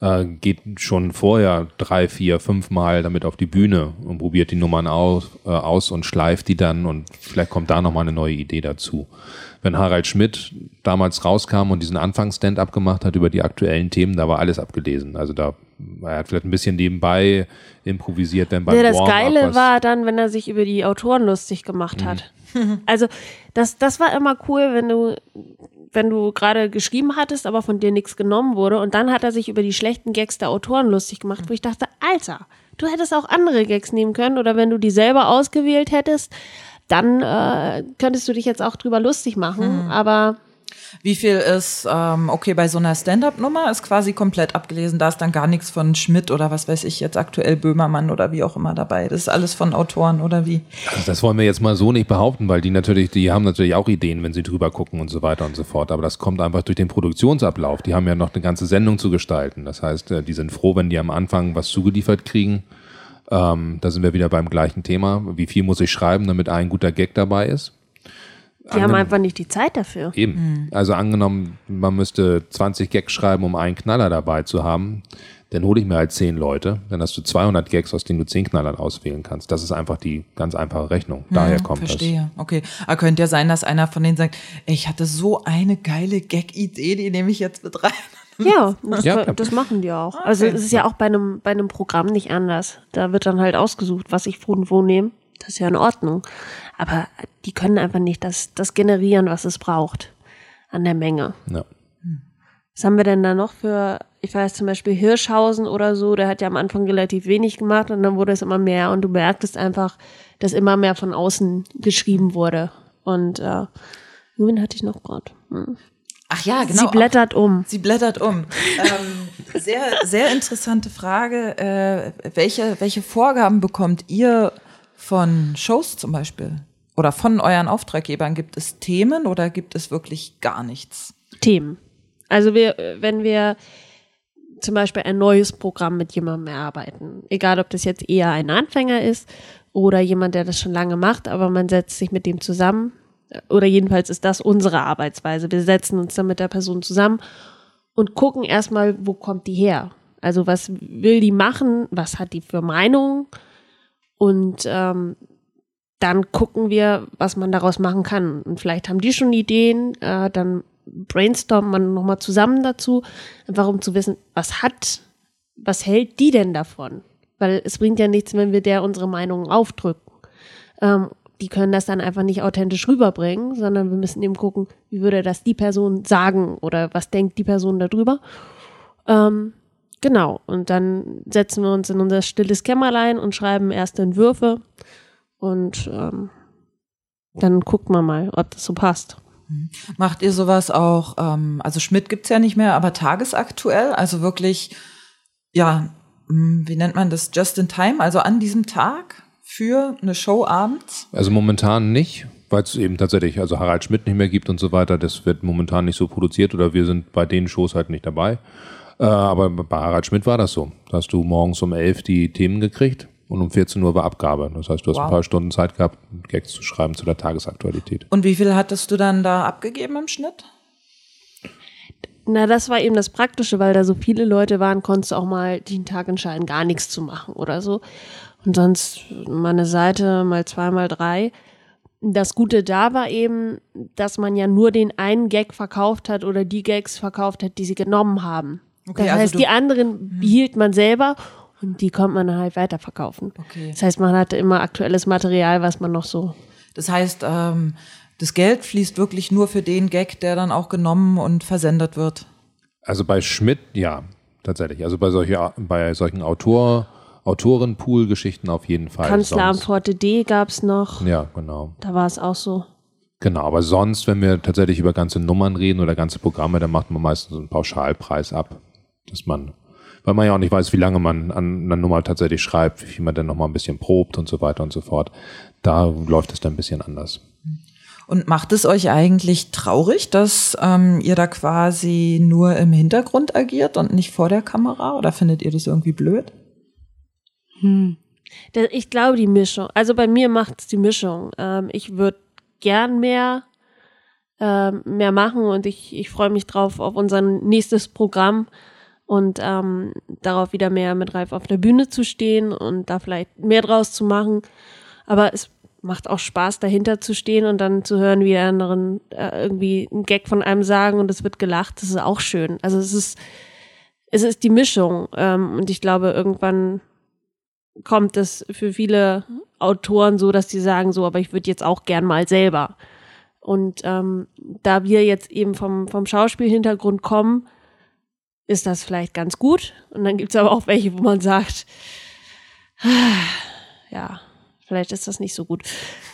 äh, geht schon vorher drei, vier, fünf Mal damit auf die Bühne und probiert die Nummern aus, äh, aus und schleift die dann und vielleicht kommt da nochmal eine neue Idee dazu. Wenn Harald Schmidt damals rauskam und diesen Anfangs-Stand-up gemacht hat über die aktuellen Themen, da war alles abgelesen. Also da er hat vielleicht ein bisschen nebenbei improvisiert, wenn beim Ja, das Geile war dann, wenn er sich über die Autoren lustig gemacht hat. Also das, das war immer cool, wenn du, wenn du gerade geschrieben hattest, aber von dir nichts genommen wurde. Und dann hat er sich über die schlechten Gags der Autoren lustig gemacht, wo ich dachte, Alter, du hättest auch andere Gags nehmen können. Oder wenn du die selber ausgewählt hättest, dann äh, könntest du dich jetzt auch drüber lustig machen. Aber Wie viel ist, ähm, okay, bei so einer Stand-up-Nummer ist quasi komplett abgelesen. Da ist dann gar nichts von Schmidt oder was weiß ich jetzt aktuell Böhmermann oder wie auch immer dabei. Das ist alles von Autoren oder wie? Also das wollen wir jetzt mal so nicht behaupten, weil die natürlich, die haben natürlich auch Ideen, wenn sie drüber gucken und so weiter und so fort. Aber das kommt einfach durch den Produktionsablauf. Die haben ja noch eine ganze Sendung zu gestalten. Das heißt, äh, die sind froh, wenn die am Anfang was zugeliefert kriegen. Ähm, da sind wir wieder beim gleichen Thema. Wie viel muss ich schreiben, damit ein guter Gag dabei ist? die haben einfach nicht die Zeit dafür. Eben. Also angenommen, man müsste 20 Gags schreiben, um einen Knaller dabei zu haben, dann hole ich mir halt 10 Leute, dann hast du 200 Gags, aus denen du 10 Knaller auswählen kannst. Das ist einfach die ganz einfache Rechnung. Daher kommt Verstehe. Okay. Aber könnte ja sein, dass einer von denen sagt, ey, ich hatte so eine geile Gag-Idee, die nehme ich jetzt mit rein. Ja, das, Ja, das machen die auch. Also es ist ja auch bei einem, bei einem Programm nicht anders. Da wird dann halt ausgesucht, was ich von wo nehme. Das ist ja in Ordnung. Aber die können einfach nicht das, das generieren, was es braucht an der Menge. Ja. Was haben wir denn da noch für, ich weiß zum Beispiel Hirschhausen oder so, der hat ja am Anfang relativ wenig gemacht und dann wurde es immer mehr und du merktest einfach, dass immer mehr von außen geschrieben wurde. Und äh, wen hatte ich noch gerade? Hm. Ach ja, genau. Sie blättert um. Sie blättert um. ähm, sehr, sehr interessante Frage. Äh, welche, welche Vorgaben bekommt ihr von Shows zum Beispiel? Oder von euren Auftraggebern? Gibt es Themen oder gibt es wirklich gar nichts? Themen. Also wir, wenn wir zum Beispiel ein neues Programm mit jemandem erarbeiten, egal ob das jetzt eher ein Anfänger ist oder jemand, der das schon lange macht, aber man setzt sich mit dem zusammen, oder jedenfalls ist das unsere Arbeitsweise. Wir setzen uns dann mit der Person zusammen und gucken erstmal, wo kommt die her? Also was will die machen? Was hat die für Meinung? Und ähm, dann gucken wir, was man daraus machen kann. Und vielleicht haben die schon Ideen, äh, dann brainstormt man nochmal zusammen dazu, einfach um zu wissen, was hat, was hält die denn davon? Weil es bringt ja nichts, wenn wir der unsere Meinung aufdrücken. Ähm, die können das dann einfach nicht authentisch rüberbringen, sondern wir müssen eben gucken, wie würde das die Person sagen oder was denkt die Person darüber. Ähm, genau, und dann setzen wir uns in unser stilles Kämmerlein und schreiben erste Entwürfe. Und ähm, dann guckt man mal, ob das so passt. Macht ihr sowas auch, ähm, also Schmidt gibt's ja nicht mehr, aber tagesaktuell, also wirklich, ja, hm, wie nennt man das, just in time, also an diesem Tag für eine Show abends? Also momentan nicht, weil es eben tatsächlich, also Harald Schmidt nicht mehr gibt und so weiter, das wird momentan nicht so produziert oder wir sind bei den Shows halt nicht dabei. Äh, aber bei Harald Schmidt war das so. Da hast du morgens um elf die Themen gekriegt und um 14 Uhr war Abgabe. Das heißt, du hast Wow. ein paar Stunden Zeit gehabt, Gags zu schreiben zu der Tagesaktualität. Und wie viel hattest du dann da abgegeben im Schnitt? Na, das war eben das Praktische, weil da so viele Leute waren, konntest du auch mal den Tag entscheiden, gar nichts zu machen oder so. Und sonst mal eine Seite, mal zwei, mal drei. Das Gute da war eben, dass man ja nur den einen Gag verkauft hat oder die Gags verkauft hat, die sie genommen haben. Okay, das also heißt, die anderen behielt man selber und die konnte man dann halt weiterverkaufen. Okay. Das heißt, man hatte immer aktuelles Material, was man noch so Das heißt, ähm, das Geld fließt wirklich nur für den Gag, der dann auch genommen und versendet wird. Also bei Schmidt, ja, tatsächlich. Also bei, solche, bei solchen Autor, Autorenpool-Geschichten auf jeden Fall. Kanzler am Sonst- Forte D gab's noch. Ja, genau. Da war es auch so. Genau, aber sonst, wenn wir tatsächlich über ganze Nummern reden oder ganze Programme, dann macht man meistens einen Pauschalpreis ab. Dass man, weil man ja auch nicht weiß, wie lange man an einer Nummer tatsächlich schreibt, wie viel man dann nochmal ein bisschen probt und so weiter und so fort. Da läuft es dann ein bisschen anders. Und macht es euch eigentlich traurig, dass ähm, ihr da quasi nur im Hintergrund agiert und nicht vor der Kamera? Oder findet ihr das irgendwie blöd? Da- Ich glaube, die Mischung. Also bei mir macht es die Mischung. Ähm, ich würde gern mehr, ähm, mehr machen und ich, ich freue mich drauf auf unser nächstes Programm und ähm, darauf wieder mehr mit Ralf auf der Bühne zu stehen und da vielleicht mehr draus zu machen. Aber es macht auch Spaß, dahinter zu stehen und dann zu hören, wie die anderen äh, irgendwie einen Gag von einem sagen und es wird gelacht. Das ist auch schön. Also es ist, es ist die Mischung. Ähm, und ich glaube, irgendwann kommt es für viele Autoren so, dass die sagen so, aber ich würde jetzt auch gern mal selber. Und ähm, da wir jetzt eben vom, vom Schauspielhintergrund kommen, ist das vielleicht ganz gut. Und dann gibt es aber auch welche, wo man sagt, ja, vielleicht ist das nicht so gut.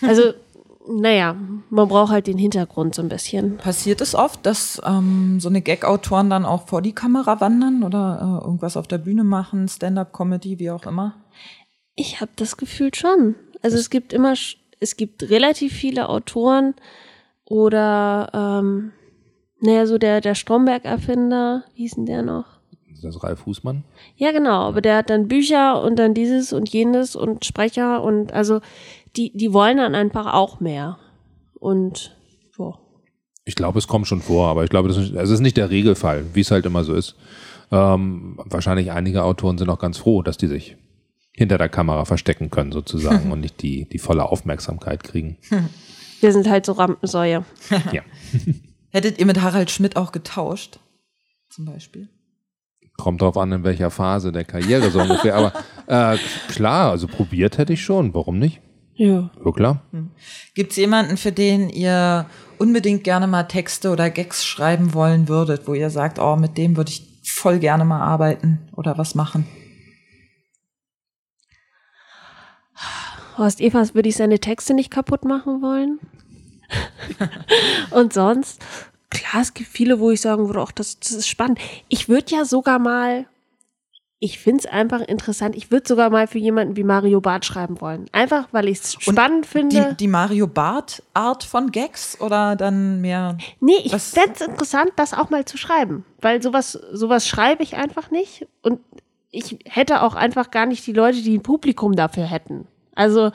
Also, naja, man braucht halt den Hintergrund so ein bisschen. Passiert es oft, dass ähm, so eine Gag-Autoren dann auch vor die Kamera wandern oder äh, irgendwas auf der Bühne machen, Stand-up-Comedy, wie auch immer? Ich habe das Gefühl schon. Also es gibt immer, es gibt relativ viele Autoren oder, ähm, naja, so der, der Stromberg-Erfinder, wie hieß denn der noch? Das ist Ralf Fußmann. Ja, genau, aber der hat dann Bücher und dann dieses und jenes und Sprecher und also die, die wollen dann einfach auch mehr. Und so. Ich glaube, es kommt schon vor, aber ich glaube, das ist, also es ist nicht der Regelfall, wie es halt immer so ist. Ähm, wahrscheinlich einige Autoren sind auch ganz froh, dass die sich hinter der Kamera verstecken können, sozusagen, und nicht die, die volle Aufmerksamkeit kriegen. Wir sind halt so Rampensäue. ja. Hättet ihr mit Harald Schmidt auch getauscht? Zum Beispiel? Kommt drauf an, in welcher Phase der Karriere so ungefähr. Aber äh, klar, also probiert hätte ich schon. Warum nicht? Ja. Ja, klar. Gibt es jemanden, für den ihr unbedingt gerne mal Texte oder Gags schreiben wollen würdet, wo ihr sagt, oh, mit dem würde ich voll gerne mal arbeiten oder was machen? Horst Evers würde ich seine Texte nicht kaputt machen wollen. Und sonst, klar, es gibt viele, wo ich sagen würde, auch das, das ist spannend. Ich würde ja sogar mal, ich finde es einfach interessant, ich würde sogar mal für jemanden wie Mario Barth schreiben wollen. Einfach, weil ich es spannend finde. Die, die Mario Barth Art von Gags oder dann mehr? Nee, ich fände es interessant, das auch mal zu schreiben. Weil sowas, sowas schreibe ich einfach nicht. Und ich hätte auch einfach gar nicht die Leute, die ein Publikum dafür hätten. Also,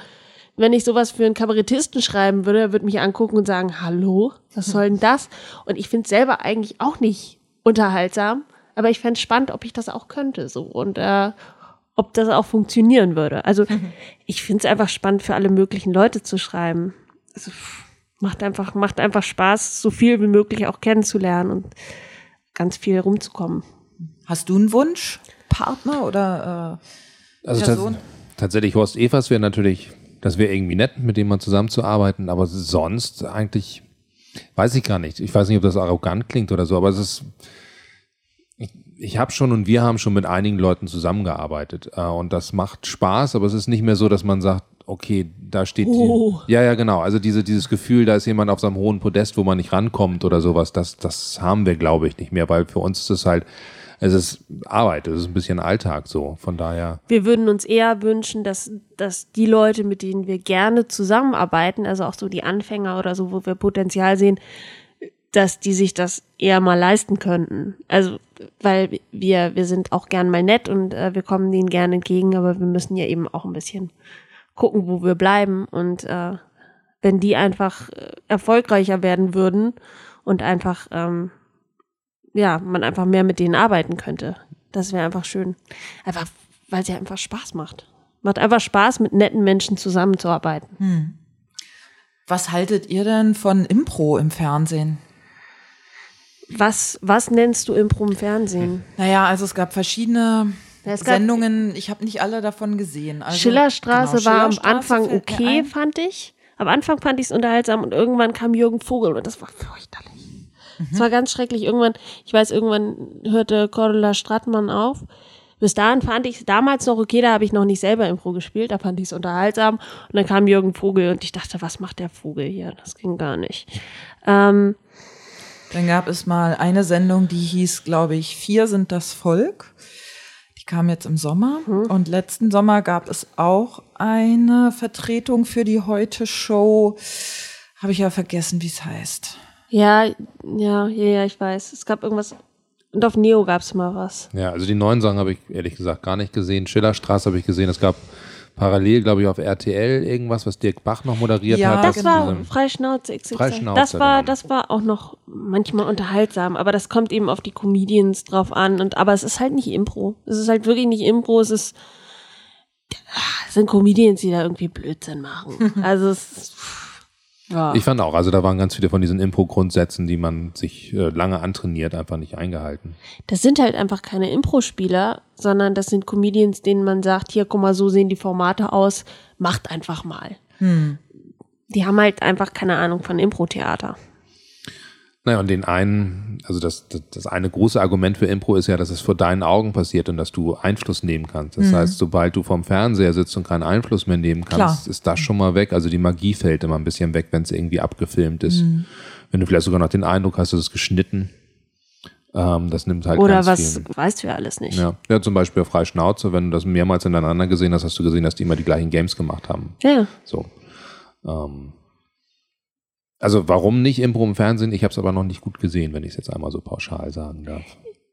wenn ich sowas für einen Kabarettisten schreiben würde, er würde mich angucken und sagen, hallo, was soll denn das? Und ich finde es selber eigentlich auch nicht unterhaltsam, aber ich fände es spannend, ob ich das auch könnte. So. Und äh, ob das auch funktionieren würde. Also ich finde es einfach spannend, für alle möglichen Leute zu schreiben. Also, macht einfach, macht einfach Spaß, so viel wie möglich auch kennenzulernen und ganz viel rumzukommen. Hast du einen Wunsch? Partner oder Also Person? Tats tatsächlich, Horst Evers wäre natürlich das wäre irgendwie nett, mit dem man zusammenzuarbeiten, aber sonst eigentlich weiß ich gar nicht. Ich weiß nicht, ob das arrogant klingt oder so, aber es ist ich, ich habe schon und wir haben schon mit einigen Leuten zusammengearbeitet äh, und das macht Spaß, aber es ist nicht mehr so, dass man sagt, okay, da steht Oh. die, ja ja genau, also diese dieses Gefühl, da ist jemand auf so einem hohen Podest, wo man nicht rankommt oder sowas, das das haben wir glaube ich nicht mehr, weil für uns ist es halt es ist Arbeit, es ist ein bisschen Alltag so, von daher Wir würden uns eher wünschen, dass, dass die Leute, mit denen wir gerne zusammenarbeiten, also auch so die Anfänger oder so, wo wir Potenzial sehen, dass die sich das eher mal leisten könnten. Also, weil wir, wir sind auch gern mal nett und äh, wir kommen denen gerne entgegen, aber wir müssen ja eben auch ein bisschen gucken, wo wir bleiben. Und äh, wenn die einfach äh, erfolgreicher werden würden und einfach, ähm, ja, man einfach mehr mit denen arbeiten könnte, das wäre einfach schön. Einfach, weil es ja einfach Spaß macht. Macht einfach Spaß, mit netten Menschen zusammenzuarbeiten. Was haltet ihr denn von Impro im Fernsehen? Was, was nennst du Impro im Fernsehen? Naja, also es gab verschiedene Ja, es gab- Sendungen. Ich habe nicht alle davon gesehen. Also, Schillerstraße genau, war am Schillerstraße Anfang fällt mir okay, fand ich. Am Anfang fand ich es unterhaltsam und irgendwann kam Jürgen Vogel und das war fürchterlich. Mhm. Es war ganz schrecklich. Irgendwann, ich weiß, irgendwann hörte Cordula Strattmann auf. Bis dahin fand ich es damals noch okay, da habe ich noch nicht selber Impro gespielt, da fand ich es unterhaltsam. Und dann kam Jürgen Vogel und ich dachte, was macht der Vogel hier? Das ging gar nicht. Ähm, Dann gab es mal eine Sendung, die hieß, glaube ich, Vier sind das Volk. Die kam jetzt im Sommer. Und letzten Sommer gab es auch eine Vertretung für die Heute-Show. Habe ich ja vergessen, wie es heißt. Ja, ja, ja, ja, ich weiß. Es gab irgendwas. Und auf Neo gab es mal was. Ja, also die neuen Sachen habe ich ehrlich gesagt gar nicht gesehen. Schillerstraße habe ich gesehen. Es gab parallel, glaube ich, auf RTL irgendwas, was Dirk Bach noch moderiert Ja, hat. Das genau. war Freischnauze XXL. Freischnauze, das war, genau. das war auch noch manchmal unterhaltsam, aber das kommt eben auf die Comedians drauf an. Und aber es ist halt nicht Impro. Es ist halt wirklich nicht Impro. Es ist es sind Comedians, die da irgendwie Blödsinn machen. Also es ist, ja. Ich fand auch, also da waren ganz viele von diesen Impro-Grundsätzen, die man sich äh, lange antrainiert, einfach nicht eingehalten. Das sind halt einfach keine Impro-Spieler, sondern das sind Comedians, denen man sagt, hier, guck mal, so sehen die Formate aus, macht einfach mal. Die haben halt einfach keine Ahnung von Impro-Theater. Naja, und den einen, also das, das, das eine große Argument für Impro ist ja, dass es vor deinen Augen passiert und dass du Einfluss nehmen kannst. Das heißt, sobald du vom Fernseher sitzt und keinen Einfluss mehr nehmen kannst, Klar. ist das schon mal weg. Also die Magie fällt immer ein bisschen weg, wenn es irgendwie abgefilmt ist. Wenn du vielleicht sogar noch den Eindruck hast, es ist geschnitten. Ähm, das nimmt halt Oder was viel. weißt du ja alles nicht. Ja. ja, zum Beispiel auf Freischnauze, wenn du das mehrmals hintereinander gesehen hast, hast du gesehen, dass die immer die gleichen Games gemacht haben. ja. So. Ähm, also warum nicht Impro im Fernsehen? Ich habe es aber noch nicht gut gesehen, wenn ich es jetzt einmal so pauschal sagen darf.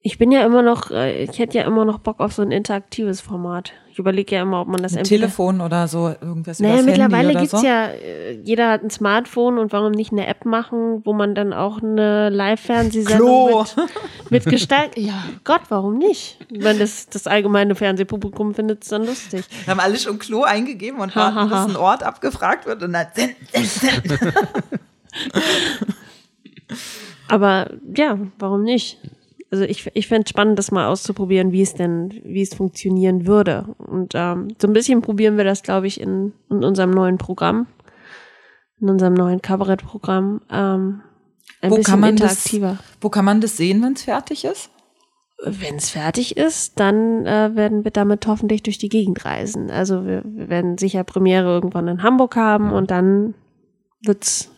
Ich bin ja immer noch, äh, ich hätte ja immer noch Bock auf so ein interaktives Format. Ich überlege ja immer, ob man das entweder- Telefon oder so, irgendwas Naja, mittlerweile oder gibt's so. ja, äh, jeder hat ein Smartphone und warum nicht eine App machen, wo man dann auch eine Live-Fernsehsendung mit, mit. Ja, Gott, warum nicht? Ich meine, das, das allgemeine Fernsehpublikum findet es dann lustig. Wir haben alle schon Klo eingegeben und warten, bis ein Ort abgefragt wird und dann. Aber ja, warum nicht? Also ich, ich fände es spannend, das mal auszuprobieren, wie es denn, wie es funktionieren würde. Und ähm, so ein bisschen probieren wir das, glaube ich, in, in unserem neuen Programm, in unserem neuen Kabarettprogramm. Ähm, ein Wo bisschen kann man das- interaktiver. Wo kann man das sehen, wenn es fertig ist? Wenn es fertig ist, dann äh, werden wir damit hoffentlich durch die Gegend reisen. Also wir, wir werden sicher Premiere irgendwann in Hamburg haben und dann wird's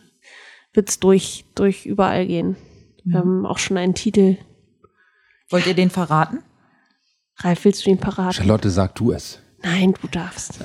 wird's durch durch überall gehen. Wir haben auch schon einen Titel. Wollt ihr den verraten? Ralf, willst du ihn parat? Charlotte, sag du es. Nein, du darfst.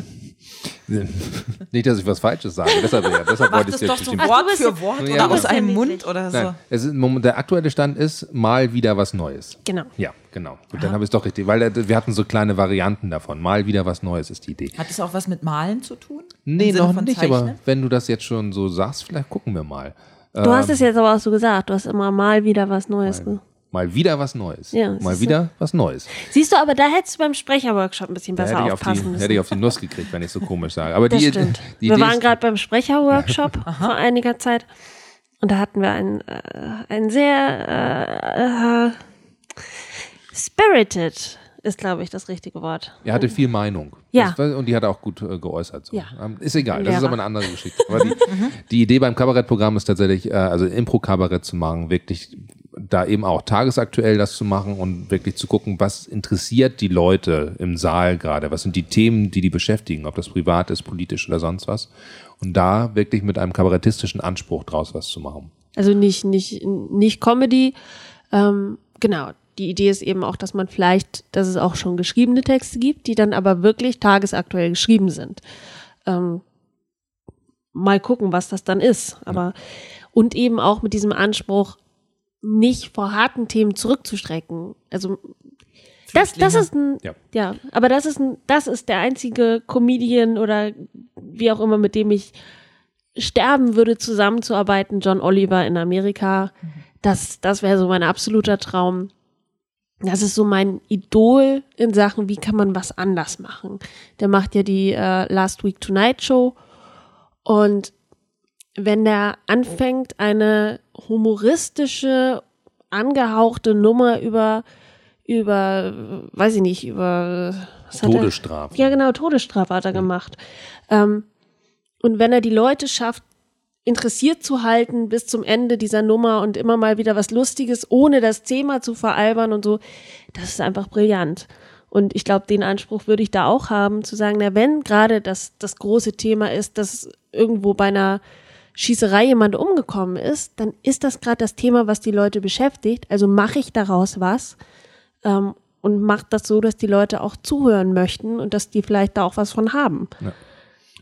Nicht, dass ich was Falsches sage. Deshalb, ja, deshalb wollte ich es es doch jetzt so bestimmt. Wort für Wort Ja, oder aber- aus einem Mund oder so. Nein, es ist, Moment, der aktuelle Stand ist mal wieder was Neues. Genau. Ja, genau. Gut, dann habe ich es doch richtig, weil äh, wir hatten so kleine Varianten davon. Mal wieder was Neues ist die Idee. Hat es auch was mit Malen zu tun? Nee, noch nicht, aber Zeichnen? wenn du das jetzt schon so sagst, vielleicht gucken wir mal. Du hast es jetzt aber auch so gesagt. Du hast immer mal wieder was Neues. ge- Mal wieder was Neues. Ja, mal wieder was Neues. Siehst du, aber da hättest du beim Sprecherworkshop ein bisschen besser ich, auf aufpassen die, müssen. hätte ich auf die Nuss gekriegt, wenn ich so komisch sage. Aber Das die, stimmt. die wir Idee waren gerade beim Sprecherworkshop vor einiger Zeit und da hatten wir einen, äh, einen sehr äh, spirited ist, glaube ich, das richtige Wort. Er hatte viel Meinung. Ja. Das, und die hat er auch gut äh, geäußert. So. Ja. Ähm, ist egal, das ist aber eine andere Geschichte. Aber die, die Idee beim Kabarettprogramm ist tatsächlich, äh, also Impro-Kabarett zu machen, wirklich da eben auch tagesaktuell das zu machen und wirklich zu gucken, was interessiert die Leute im Saal gerade, was sind die Themen, die die beschäftigen, ob das privat ist, politisch oder sonst was. Und da wirklich mit einem kabarettistischen Anspruch draus was zu machen. Also nicht, nicht, nicht Comedy. Ähm, genau. Die Idee ist eben auch, dass man vielleicht, dass es auch schon geschriebene Texte gibt, die dann aber wirklich tagesaktuell geschrieben sind. Ähm, mal gucken, was das dann ist. Aber und eben auch mit diesem Anspruch, nicht vor harten Themen zurückzustrecken. Also das, das ist ein, Ja. ja. aber das ist ein, das ist der einzige Comedian oder wie auch immer, mit dem ich sterben würde, zusammenzuarbeiten, John Oliver in Amerika. Das, das wäre so mein absoluter Traum. Das ist so mein Idol in Sachen, wie kann man was anders machen. Der macht ja die äh, Last Week Tonight Show und wenn der anfängt, eine humoristische, angehauchte Nummer über, über, weiß ich nicht, über er? Todesstrafe. Ja, genau, Todesstrafe hat er gemacht. Ähm, und wenn er die Leute schafft, interessiert zu halten bis zum Ende dieser Nummer und immer mal wieder was Lustiges, ohne das Thema zu veralbern und so, das ist einfach brillant. Und ich glaube, den Anspruch würde ich da auch haben, zu sagen, na, wenn gerade das, das große Thema ist, dass irgendwo bei einer Schießerei jemand umgekommen ist, dann ist das gerade das Thema, was die Leute beschäftigt. Also mache ich daraus was ähm, und mache das so, dass die Leute auch zuhören möchten und dass die vielleicht da auch was von haben.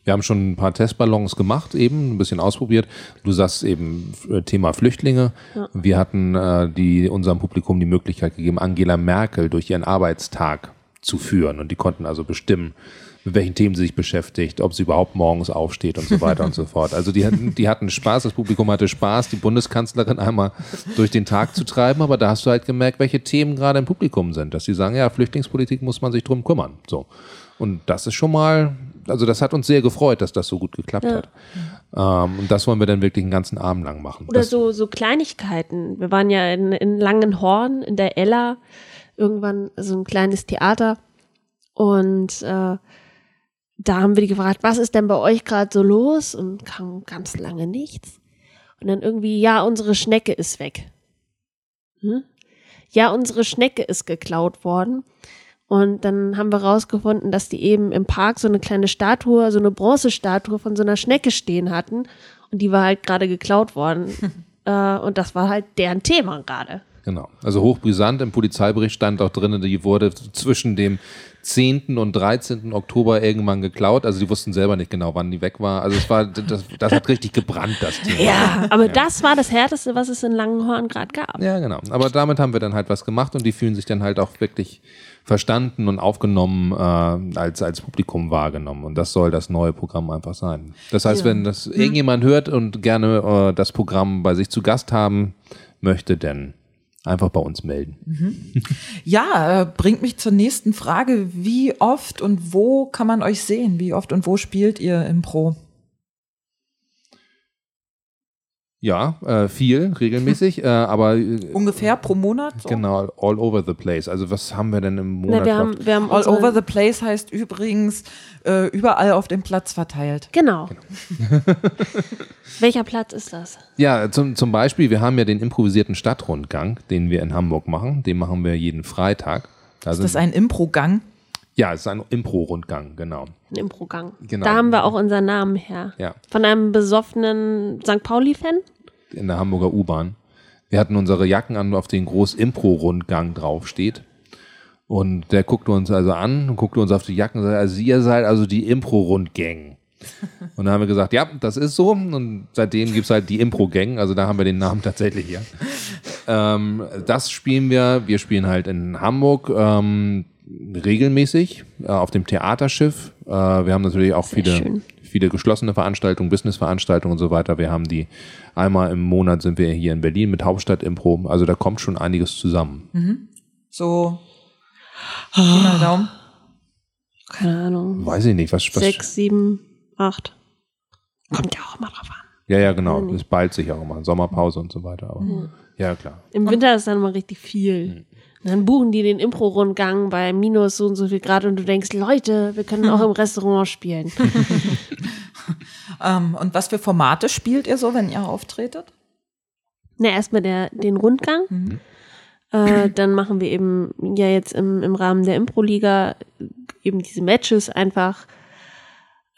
Wir haben schon ein paar Testballons gemacht, eben ein bisschen ausprobiert. Du sagst eben äh, Thema Flüchtlinge. Wir hatten äh, die unserem Publikum die Möglichkeit gegeben, Angela Merkel durch ihren Arbeitstag zu führen und die konnten also bestimmen, mit welchen Themen sie sich beschäftigt, ob sie überhaupt morgens aufsteht und so weiter und so fort. Also die hatten, die hatten Spaß, das Publikum hatte Spaß, die Bundeskanzlerin einmal durch den Tag zu treiben, aber da hast du halt gemerkt, welche Themen gerade im Publikum sind, dass sie sagen, ja, Flüchtlingspolitik muss man sich drum kümmern. So. Und das ist schon mal, also das hat uns sehr gefreut, dass das so gut geklappt Ja. hat. Ähm, und das wollen wir dann wirklich einen ganzen Abend lang machen. Oder das, so, so Kleinigkeiten. Wir waren ja in, in Langenhorn, in der Ella, irgendwann so ein kleines Theater. Und äh, da haben wir die gefragt, was ist denn bei euch gerade so los? Und kam ganz lange nichts. Und dann irgendwie, ja, unsere Schnecke ist weg. Hm? Ja, unsere Schnecke ist geklaut worden. Und dann haben wir rausgefunden, dass die eben im Park so eine kleine Statue, so eine Bronzestatue von so einer Schnecke stehen hatten. Und die war halt gerade geklaut worden. äh, und das war halt deren Thema gerade. Genau. Also hochbrisant im Polizeibericht stand auch drin, die wurde zwischen dem 10. und 13. Oktober irgendwann geklaut. Also die wussten selber nicht genau, wann die weg war. Also es war, das, das hat richtig gebrannt, das Thema. Ja, aber das war das Härteste, was es in Langenhorn gerade gab. Ja, genau. Aber damit haben wir dann halt was gemacht und die fühlen sich dann halt auch wirklich verstanden und aufgenommen äh, als, als Publikum wahrgenommen. Und das soll das neue Programm einfach sein. Das heißt, wenn das irgendjemand hört und gerne äh, das Programm bei sich zu Gast haben möchte, dann einfach bei uns melden. Ja, äh, bringt mich zur nächsten Frage. Wie oft und wo kann man euch sehen? Wie oft und wo spielt ihr Impro? Ja, äh, viel, regelmäßig, äh, aber äh, Ungefähr pro Monat? So? genau, all over the place. Also was haben wir denn im Monat? Na, wir, haben, wir haben All over the place heißt übrigens äh, überall auf dem Platz verteilt. Genau. Welcher Platz ist das? Ja, zum, zum Beispiel, wir haben ja den improvisierten Stadtrundgang, den wir in Hamburg machen. Den machen wir jeden Freitag. Da Ist sind, das ein Impro-Gang? ja, es ist ein Impro-Rundgang, genau. Ein Improgang. Genau. Da haben wir auch unseren Namen her. Ja, Von einem besoffenen St. Pauli-Fan? in der Hamburger U-Bahn. Wir hatten unsere Jacken an, auf denen groß Impro-Rundgang draufsteht. Und der guckte uns also an und guckte uns auf die Jacken und sagte, also ihr seid also die Impro-Rundgang. Und dann haben wir gesagt, ja, das ist so. Und seitdem gibt's halt die Impro-Gang. Also da haben wir den Namen tatsächlich hier. Ähm, das spielen wir. Wir spielen halt in Hamburg ähm, regelmäßig äh, auf dem Theaterschiff. Äh, wir haben natürlich auch viele, schön. viele geschlossene Veranstaltungen, Businessveranstaltungen und so weiter. Wir haben die einmal im Monat sind wir hier in Berlin mit Hauptstadt Impro. Also da kommt schon einiges zusammen. So. Pi mal Daumen. Keine Ahnung. Weiß ich nicht, was, was Sechs, sieben, acht. Kommt ja auch immer drauf an. Ja, ja, genau. Es ballt sich auch immer. Sommerpause und so weiter. Aber, Ja, klar. Im Winter ist dann mal richtig viel. Und dann buchen die den Impro-Rundgang bei minus so und so viel Grad und du denkst, Leute, wir können auch im Restaurant spielen. Ähm, und was für Formate spielt ihr so, wenn ihr auftretet? Na, erstmal der, den Rundgang. Mhm. Äh, dann machen wir eben ja jetzt im, im Rahmen der Impro-Liga eben diese Matches einfach.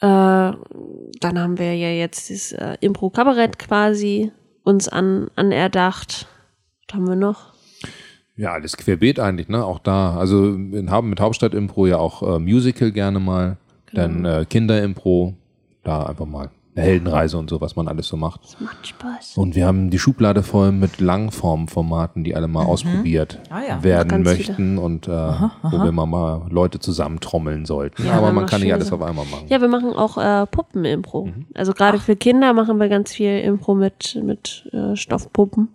Äh, dann haben wir ja jetzt das äh, Impro-Kabarett quasi uns an, anerdacht. Was haben wir noch? Ja, alles querbeet eigentlich, ne? Auch da, also in, haben mit Hauptstadt-Impro ja auch äh, Musical gerne mal, dann äh, Kinder-Impro, da einfach mal Heldenreise und so, was man alles so macht. Das macht Spaß. Und wir haben die Schublade voll mit Langformformaten, die alle mal ausprobiert Ah ja. werden möchten und äh, wo wir mal, mal Leute zusammentrommeln sollten. Ja, Aber man kann nicht alles schöne auf einmal machen. Ja, wir machen auch äh, Puppen-Impro. Also gerade für Kinder machen wir ganz viel Impro mit, mit äh, Stoffpuppen.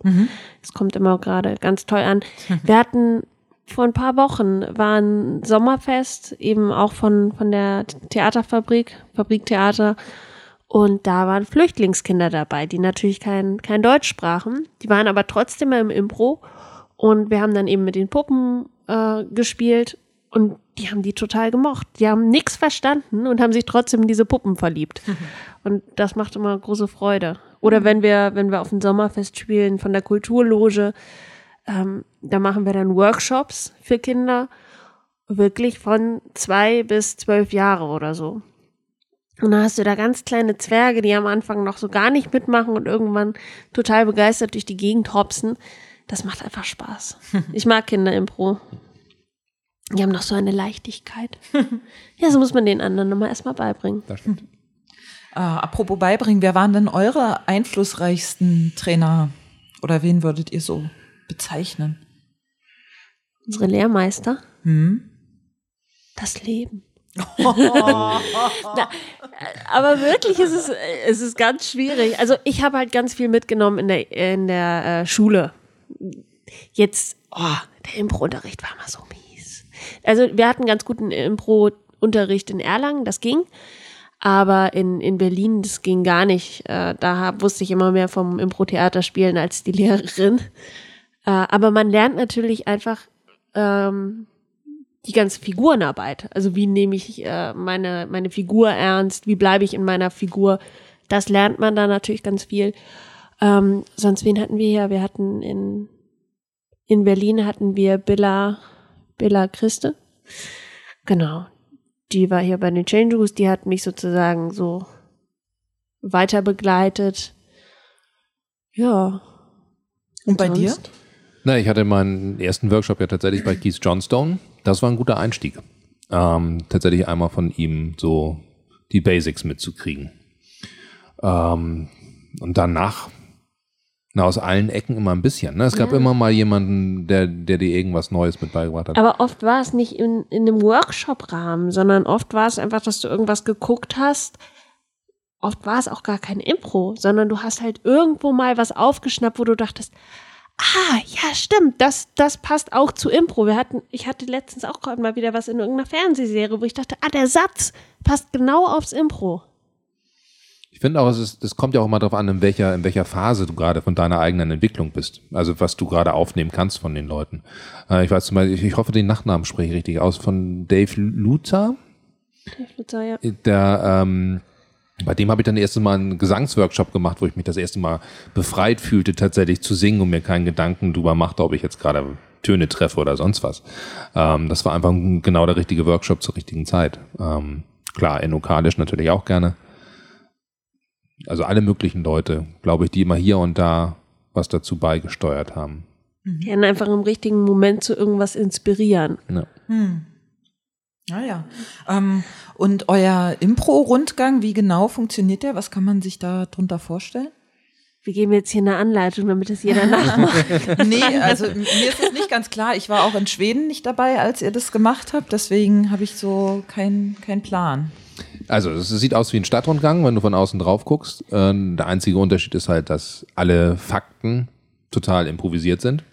Das kommt immer gerade ganz toll an. Wir hatten vor ein paar Wochen war ein Sommerfest, eben auch von, von der Theaterfabrik, Fabriktheater. Und da waren Flüchtlingskinder dabei, die natürlich kein, kein Deutsch sprachen. Die waren aber trotzdem im Impro. Und wir haben dann eben mit den Puppen äh, gespielt. Und die haben die total gemocht. Die haben nichts verstanden und haben sich trotzdem in diese Puppen verliebt. Und das macht immer große Freude. Oder wenn wir, wenn wir auf dem Sommerfest spielen von der Kulturloge, ähm, da machen wir dann Workshops für Kinder, wirklich von zwei bis zwölf Jahre oder so. Und dann hast du da ganz kleine Zwerge, die am Anfang noch so gar nicht mitmachen und irgendwann total begeistert durch die Gegend hopsen. Das macht einfach Spaß. Ich mag Kinderimpro. Die haben noch so eine Leichtigkeit. Ja, so muss man den anderen immer erstmal beibringen. Das stimmt. Äh, apropos beibringen, wer waren denn eure einflussreichsten Trainer? Oder wen würdet ihr so bezeichnen? Unsere Lehrmeister. Hm? Das Leben. Na, aber wirklich ist es, es ist ganz schwierig. Also ich habe halt ganz viel mitgenommen in der, in der äh, Schule. Jetzt, oh, der Impro-Unterricht war mal so mies. Also wir hatten ganz guten Impro-Unterricht in Erlangen, das ging. Aber in, in Berlin, das ging gar nicht. Äh, da hab, wusste ich immer mehr vom Impro-Theater spielen als die Lehrerin. Äh, aber man lernt natürlich einfach ähm, die ganze Figurenarbeit. Also wie nehme ich äh, meine, meine Figur ernst, wie bleibe ich in meiner Figur. Das lernt man da natürlich ganz viel. Ähm, sonst wen hatten wir hier? Wir hatten in, in Berlin hatten wir Billa, Billa Christe. Genau. Die war hier bei den Changes, die hat mich sozusagen so weiter begleitet. Ja. Und bei dir? Sonst? Na, ich hatte meinen ersten Workshop ja tatsächlich bei Keith Johnstone. Das war ein guter Einstieg. Ähm, tatsächlich einmal von ihm so die Basics mitzukriegen. Ähm, und danach na, aus allen Ecken immer ein bisschen. Ne? Es gab Ja. immer mal jemanden, der, der dir irgendwas Neues mit beigebracht hat. Aber oft war es nicht in, in einem Workshop-Rahmen, sondern oft war es einfach, dass du irgendwas geguckt hast. Oft war es auch gar kein Impro, sondern du hast halt irgendwo mal was aufgeschnappt, wo du dachtest, ah, ja, stimmt, das, das passt auch zu Impro. Wir hatten, ich hatte letztens auch gerade mal wieder was in irgendeiner Fernsehserie, wo ich dachte, ah, der Satz passt genau aufs Impro. Ich finde auch, es ist, das kommt ja auch immer darauf an, in welcher, in welcher Phase du gerade von deiner eigenen Entwicklung bist. Also was du gerade aufnehmen kannst von den Leuten. Äh, ich weiß zum Beispiel, ich, ich hoffe, den Nachnamen spreche ich richtig aus, von Dave Luther. Würde sagen, ja. Der, ähm, bei dem habe ich dann das erste Mal einen Gesangsworkshop gemacht, wo ich mich das erste Mal befreit fühlte, tatsächlich zu singen und mir keinen Gedanken drüber machte, ob ich jetzt gerade Töne treffe oder sonst was. Ähm, das war einfach ein- genau der richtige Workshop zur richtigen Zeit. Ähm, klar, in Okalisch natürlich auch gerne. Also alle möglichen Leute, glaube ich, die immer hier und da was dazu beigesteuert haben. Die einen einfach im richtigen Moment zu irgendwas inspirieren. Ja. Naja. Ähm, und euer Impro-Rundgang, wie genau funktioniert der? Was kann man sich da drunter vorstellen? Wir geben jetzt hier eine Anleitung, damit es jeder nachmacht. Nee, also mir ist es nicht ganz klar. Ich war auch in Schweden nicht dabei, als ihr das gemacht habt. Deswegen habe ich so keinen keinen Plan. Also, es sieht aus wie ein Stadtrundgang, wenn du von außen drauf guckst. Ähm, der einzige Unterschied ist halt, dass alle Fakten total improvisiert sind.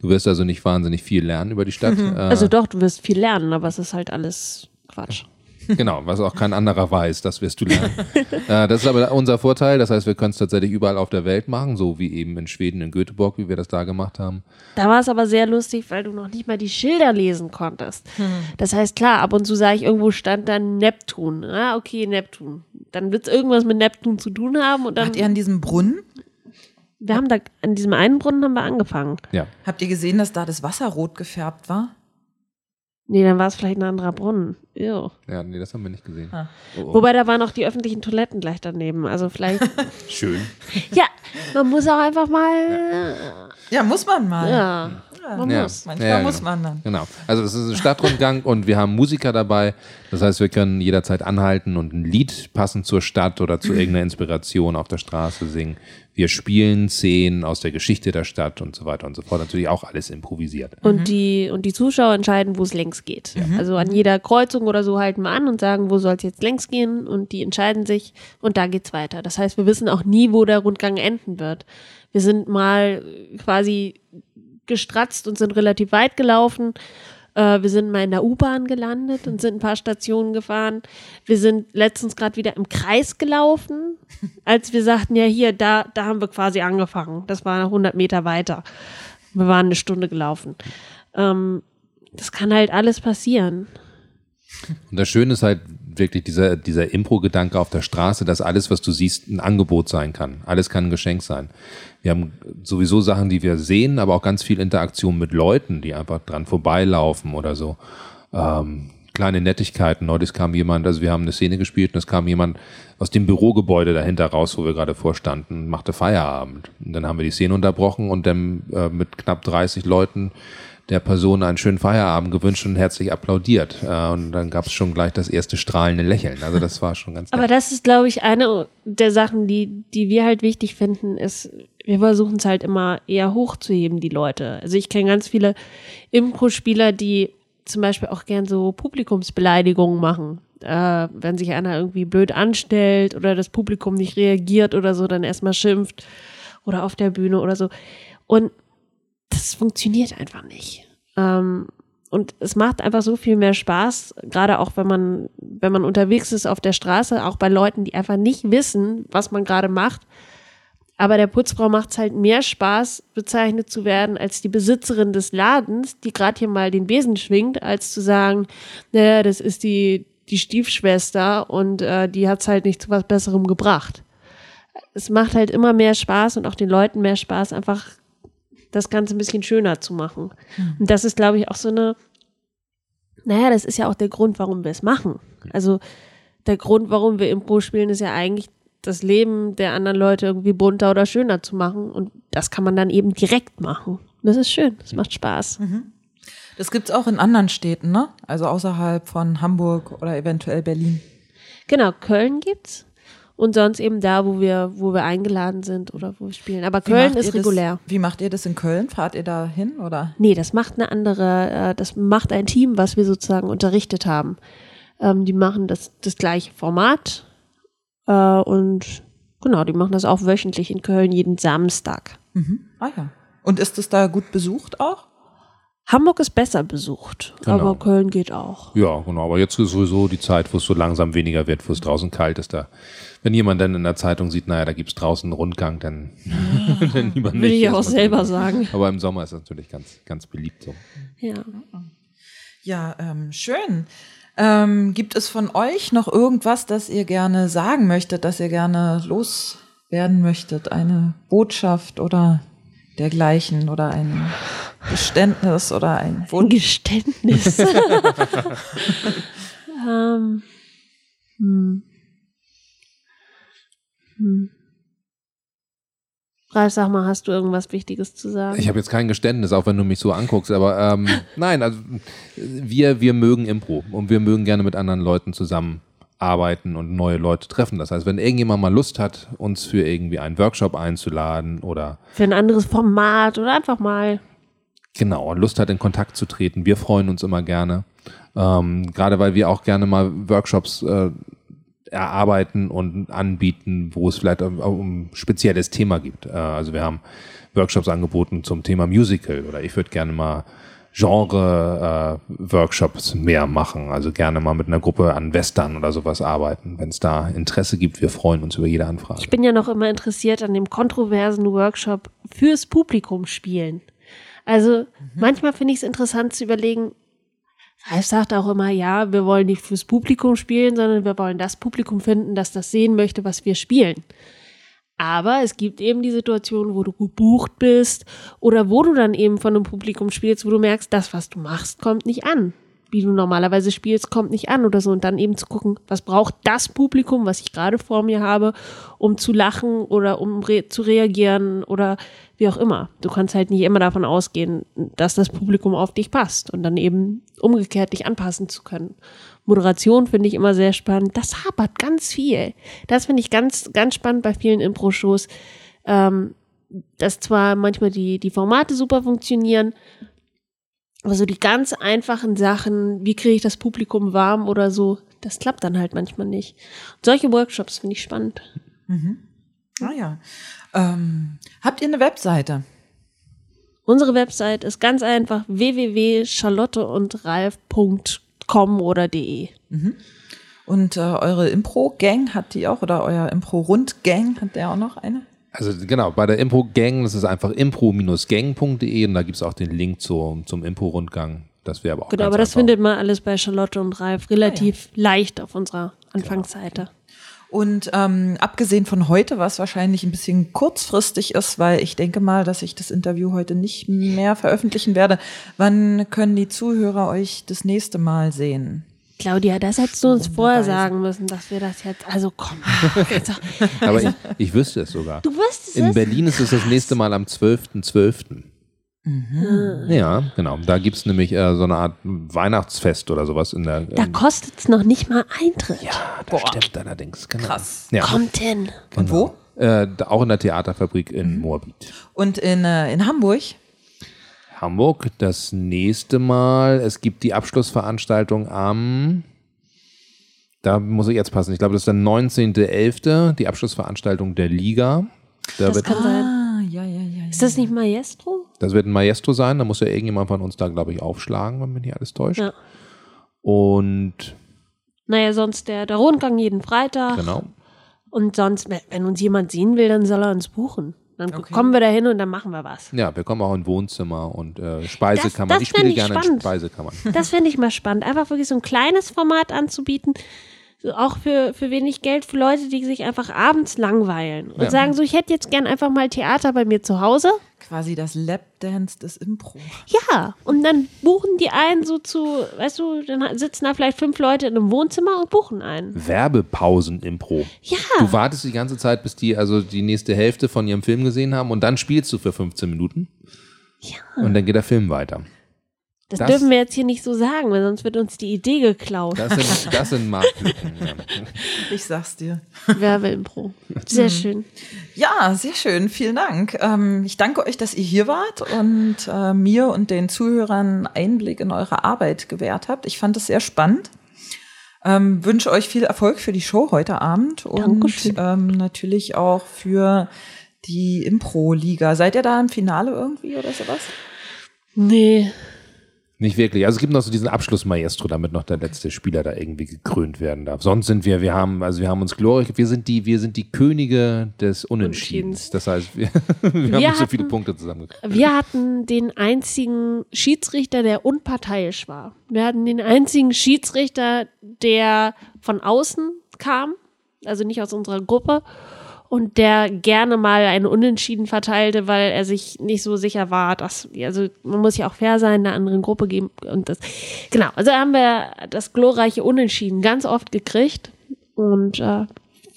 Du wirst also nicht wahnsinnig viel lernen über die Stadt. Äh, Also doch, du wirst viel lernen, aber es ist halt alles Quatsch. Genau, was auch kein anderer weiß, das wirst du lernen. äh, das ist aber unser Vorteil, das heißt, wir können es tatsächlich überall auf der Welt machen, so wie eben in Schweden, in Göteborg, wie wir das da gemacht haben. Da war es aber sehr lustig, weil du noch nicht mal die Schilder lesen konntest. Das heißt, klar, ab und zu sage ich, irgendwo stand dann Neptun. Ah, okay, Neptun. Dann wird es irgendwas mit Neptun zu tun haben und dann. Wart ihr an diesem Brunnen? Wir haben da, an diesem einen Brunnen haben wir angefangen. Ja. Habt ihr gesehen, dass da das Wasser rot gefärbt war? Nee, dann war es vielleicht ein anderer Brunnen. Ew. Ja, nee, das haben wir nicht gesehen. Ah. Oh, oh. Wobei da waren auch die öffentlichen Toiletten gleich daneben. Also vielleicht. Schön. ja, man muss auch einfach mal. Ja, muss man mal. Ja, Ja. man Ja. muss. Manchmal Ja, muss genau. man dann. Genau. Also es ist ein Stadtrundgang und wir haben Musiker dabei. Das heißt, wir können jederzeit anhalten und ein Lied passend zur Stadt oder zu irgendeiner Inspiration auf der Straße singen. Wir spielen Szenen aus der Geschichte der Stadt und so weiter und so fort. Natürlich auch alles improvisiert. Und, die, und die Zuschauer entscheiden, wo es längs geht. Also an jeder Kreuzung oder so halten wir an und sagen, wo soll es jetzt längs gehen und die entscheiden sich und da geht's weiter. Das heißt, wir wissen auch nie, wo der Rundgang enden wird. Wir sind mal quasi gestratzt und sind relativ weit gelaufen. Äh, wir sind mal in der U-Bahn gelandet und sind ein paar Stationen gefahren. Wir sind letztens gerade wieder im Kreis gelaufen, als wir sagten, ja hier, da, da haben wir quasi angefangen. Das war 100 Meter weiter. Wir waren eine Stunde gelaufen. Ähm, das kann halt alles passieren. Und das Schöne ist halt wirklich dieser, dieser Impro-Gedanke auf der Straße, dass alles, was du siehst, ein Angebot sein kann. Alles kann ein Geschenk sein. Wir haben sowieso Sachen, die wir sehen, aber auch ganz viel Interaktion mit Leuten, die einfach dran vorbeilaufen oder so. Ähm, kleine Nettigkeiten. Neulich kam jemand, also wir haben eine Szene gespielt und es kam jemand aus dem Bürogebäude dahinter raus, wo wir gerade vorstanden, machte Feierabend. Und dann haben wir die Szene unterbrochen und dann äh, mit knapp 30 Leuten der Person einen schönen Feierabend gewünscht und herzlich applaudiert. Äh, und dann gab es schon gleich das erste strahlende Lächeln. Also das war schon ganz Aber das ist, glaube ich, eine der Sachen, die, die wir halt wichtig finden, ist, wir versuchen es halt immer eher hochzuheben, die Leute. Also ich kenne ganz viele Impro-Spieler, die zum Beispiel auch gern so Publikumsbeleidigungen machen. Äh, wenn sich einer irgendwie blöd anstellt oder das Publikum nicht reagiert oder so, dann erstmal schimpft oder auf der Bühne oder so. Und das funktioniert einfach nicht. Ähm, und es macht einfach so viel mehr Spaß, gerade auch wenn man, wenn man unterwegs ist auf der Straße, auch bei Leuten, die einfach nicht wissen, was man gerade macht. Aber der Putzfrau macht es halt mehr Spaß, bezeichnet zu werden als die Besitzerin des Ladens, die gerade hier mal den Besen schwingt, als zu sagen, naja, das ist die, die Stiefschwester und äh, die hat es halt nicht zu was Besserem gebracht. Es macht halt immer mehr Spaß und auch den Leuten mehr Spaß, einfach das Ganze ein bisschen schöner zu machen. Und das ist, glaube ich, auch so eine, naja, das ist ja auch der Grund, warum wir es machen. Also der Grund, warum wir Impro spielen, ist ja eigentlich das Leben der anderen Leute irgendwie bunter oder schöner zu machen. Und das kann man dann eben direkt machen. Das ist schön, das macht Spaß. Das gibt's auch in anderen Städten, ne? Also außerhalb von Hamburg oder eventuell Berlin. Genau, Köln gibt's. Und sonst eben da, wo wir, wo wir eingeladen sind oder wo wir spielen. Aber Wie Köln ist ihr das- regulär. Wie macht ihr das in Köln? Fahrt ihr da hin oder? Nee, das macht eine andere, äh, das macht ein Team, was wir sozusagen unterrichtet haben. Ähm, die machen das, das gleiche Format äh, und genau, die machen das auch wöchentlich in Köln jeden Samstag. Ah ja. Und ist es da gut besucht auch? Hamburg ist besser besucht, Genau. aber Köln geht auch. Ja, genau. Aber jetzt ist sowieso die Zeit, wo es so langsam weniger wird, wo es draußen kalt ist. Da, wenn jemand dann in der Zeitung sieht, naja, da gibt's draußen einen Rundgang, dann, dann lieber nicht. Würde ich auch selber sagen. Aber im Sommer ist das natürlich ganz, ganz beliebt so. Ja. Ja, ähm, schön. Ähm, gibt es von euch noch irgendwas, das ihr gerne sagen möchtet, das ihr gerne loswerden möchtet? Eine Botschaft oder dergleichen oder ein Geständnis oder ein Ein? Geständnis. ähm, hm. Hm. Ralf, sag mal, hast du irgendwas Wichtiges zu sagen? Ich habe jetzt kein Geständnis, auch wenn du mich so anguckst, aber ähm, nein, also wir, wir mögen Impro und wir mögen gerne mit anderen Leuten zusammenarbeiten und neue Leute treffen. Das heißt, wenn irgendjemand mal Lust hat, uns für irgendwie einen Workshop einzuladen oder Für ein anderes Format oder einfach mal. genau Lust hat, in Kontakt zu treten, wir freuen uns immer gerne. Ähm, gerade weil wir auch gerne mal Workshops äh, erarbeiten und anbieten, wo es vielleicht um, um ein spezielles Thema gibt. Äh, also wir haben Workshops angeboten zum Thema Musical oder ich würde gerne mal Genre-Workshops äh, mehr machen. Also gerne mal mit einer Gruppe an Western oder sowas arbeiten, wenn es da Interesse gibt. Wir freuen uns über jede Anfrage. Ich bin ja noch immer interessiert an dem kontroversen Workshop fürs Publikum spielen. Also mhm. manchmal finde ich es interessant zu überlegen, Ralf sagt auch immer, ja, wir wollen nicht fürs Publikum spielen, sondern wir wollen das Publikum finden, das das sehen möchte, was wir spielen. Aber es gibt eben die Situation, wo du gebucht bist oder wo du dann eben von einem Publikum spielst, wo du merkst, das, was du machst, kommt nicht an. Wie du normalerweise spielst, kommt nicht an oder so. Und dann eben zu gucken, was braucht das Publikum, was ich gerade vor mir habe, um zu lachen oder um re zu reagieren oder wie auch immer. Du kannst halt nicht immer davon ausgehen, dass das Publikum auf dich passt und dann eben umgekehrt dich anpassen zu können. Moderation finde ich immer sehr spannend. Das hapert ganz viel. Das finde ich ganz, ganz spannend bei vielen Impro-Shows. Ähm, dass zwar manchmal die, die Formate super funktionieren, aber so die ganz einfachen Sachen, wie kriege ich das Publikum warm oder so, das klappt dann halt manchmal nicht. Und solche Workshops finde ich spannend. Mhm. Ah ja. Ähm, habt ihr eine Webseite? Unsere Website ist ganz einfach www.charlotteundralf.com com oder de. Mhm. Und äh, eure Impro-Gang hat die auch oder euer Impro-Rund-Gang hat der auch noch eine? Also genau, bei der Impro-Gang, das ist einfach impro-gang.de und da gibt es auch den Link zu, zum Impro-Rundgang. Das wäre aber auch Genau, aber das findet man alles bei Charlotte und Ralf relativ ah, ja. leicht auf unserer Anfangsseite. Genau. Und ähm, abgesehen von heute, was wahrscheinlich ein bisschen kurzfristig ist, weil ich denke mal, dass ich das Interview heute nicht mehr veröffentlichen werde, wann können die Zuhörer euch das nächste Mal sehen? Claudia, das hättest du uns vorher sagen müssen, dass wir das jetzt. Also komm. Aber ich, ich wüsste es sogar. Du wüsstest In es? Berlin ist es das nächste Mal am 12.12. .12. Mhm. Ja, genau. Da gibt es nämlich äh, so eine Art Weihnachtsfest oder sowas in der. Da kostet es noch nicht mal Eintritt. Ja, das Boah. stimmt allerdings. Genau. Krass. Ja. Kommt hin. Genau. Und wo? Äh, auch in der Theaterfabrik in mhm. Moabit. Und in, äh, in Hamburg? Hamburg das nächste Mal. Es gibt die Abschlussveranstaltung am. Da muss ich jetzt passen. Ich glaube, das ist der 19.11., die Abschlussveranstaltung der Liga. Da das kann sein. Ah, ja, ja, ja. Ist das nicht Maestro? Das wird ein Maestro sein, da muss ja irgendjemand von uns da, glaube ich, aufschlagen, wenn mich nicht alles täuscht. Ja. Und. Naja, sonst der, der Rundgang jeden Freitag. Genau. Und sonst, wenn uns jemand sehen will, dann soll er uns buchen. Dann okay. kommen wir da hin und dann machen wir was. Ja, wir kommen auch in Wohnzimmer und äh, Speisekammer. Das, das ich spiele gerne spannend. in Speisekammern. Das finde ich mal spannend. Einfach wirklich so ein kleines Format anzubieten, auch für, für wenig Geld, für Leute, die sich einfach abends langweilen und ja. sagen so, ich hätte jetzt gern einfach mal Theater bei mir zu Hause. Quasi das Lapdance des Impro. Ja, und dann buchen die einen so zu, weißt du, dann sitzen da vielleicht fünf Leute in einem Wohnzimmer und buchen einen. Werbepausen-Impro. Ja. Du wartest die ganze Zeit, bis die also die nächste Hälfte von ihrem Film gesehen haben und dann spielst du für 15 Minuten. Ja. Und dann geht der Film weiter. Das, das, dürfen wir jetzt hier nicht so sagen, weil sonst wird uns die Idee geklaut. Das sind, das sind Marktlücken. ich sag's dir. Werbeimpro. Sehr mhm. schön. Ja, sehr schön. Vielen Dank. Ähm, ich danke euch, dass ihr hier wart und äh, mir und den Zuhörern Einblick in eure Arbeit gewährt habt. Ich fand es sehr spannend. Ähm, wünsche euch viel Erfolg für die Show heute Abend und ähm, natürlich auch für die Impro-Liga. Seid ihr da im Finale irgendwie oder sowas? Nee, nicht wirklich. Also es gibt noch so diesen Abschlussmaestro, damit noch der letzte Spieler da irgendwie gekrönt werden darf. Sonst sind wir, wir haben, also wir haben uns glorreich, wir sind die, wir sind die Könige des Unentschiedens. Das heißt, wir, wir, wir haben nicht so viele Punkte zusammengekriegt. Wir hatten den einzigen Schiedsrichter, der unparteiisch war. Wir hatten den einzigen Schiedsrichter, der von außen kam, also nicht aus unserer Gruppe und der gerne mal einen Unentschieden verteilte, weil er sich nicht so sicher war, dass, also man muss ja auch fair sein, einer anderen Gruppe geben und das, genau, also haben wir das glorreiche Unentschieden ganz oft gekriegt und äh,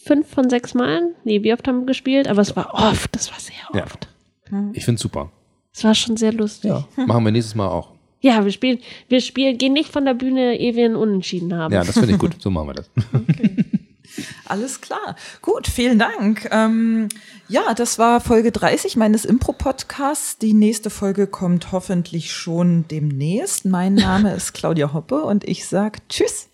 fünf von sechs Malen, nee, wie oft haben wir gespielt, aber es war oft, das war sehr oft. Ja. Ich finde super. Es war schon sehr lustig. Ja. Machen wir nächstes Mal auch. Ja, wir spielen, wir spielen, gehen nicht von der Bühne, ehe wir einen Unentschieden haben. Ja, das finde ich gut. So machen wir das. Okay. Alles klar. Gut, vielen Dank. Ähm, ja, das war Folge 30 meines Impro-Podcasts. Die nächste Folge kommt hoffentlich schon demnächst. Mein Name ist Claudia Hoppe und ich sage Tschüss.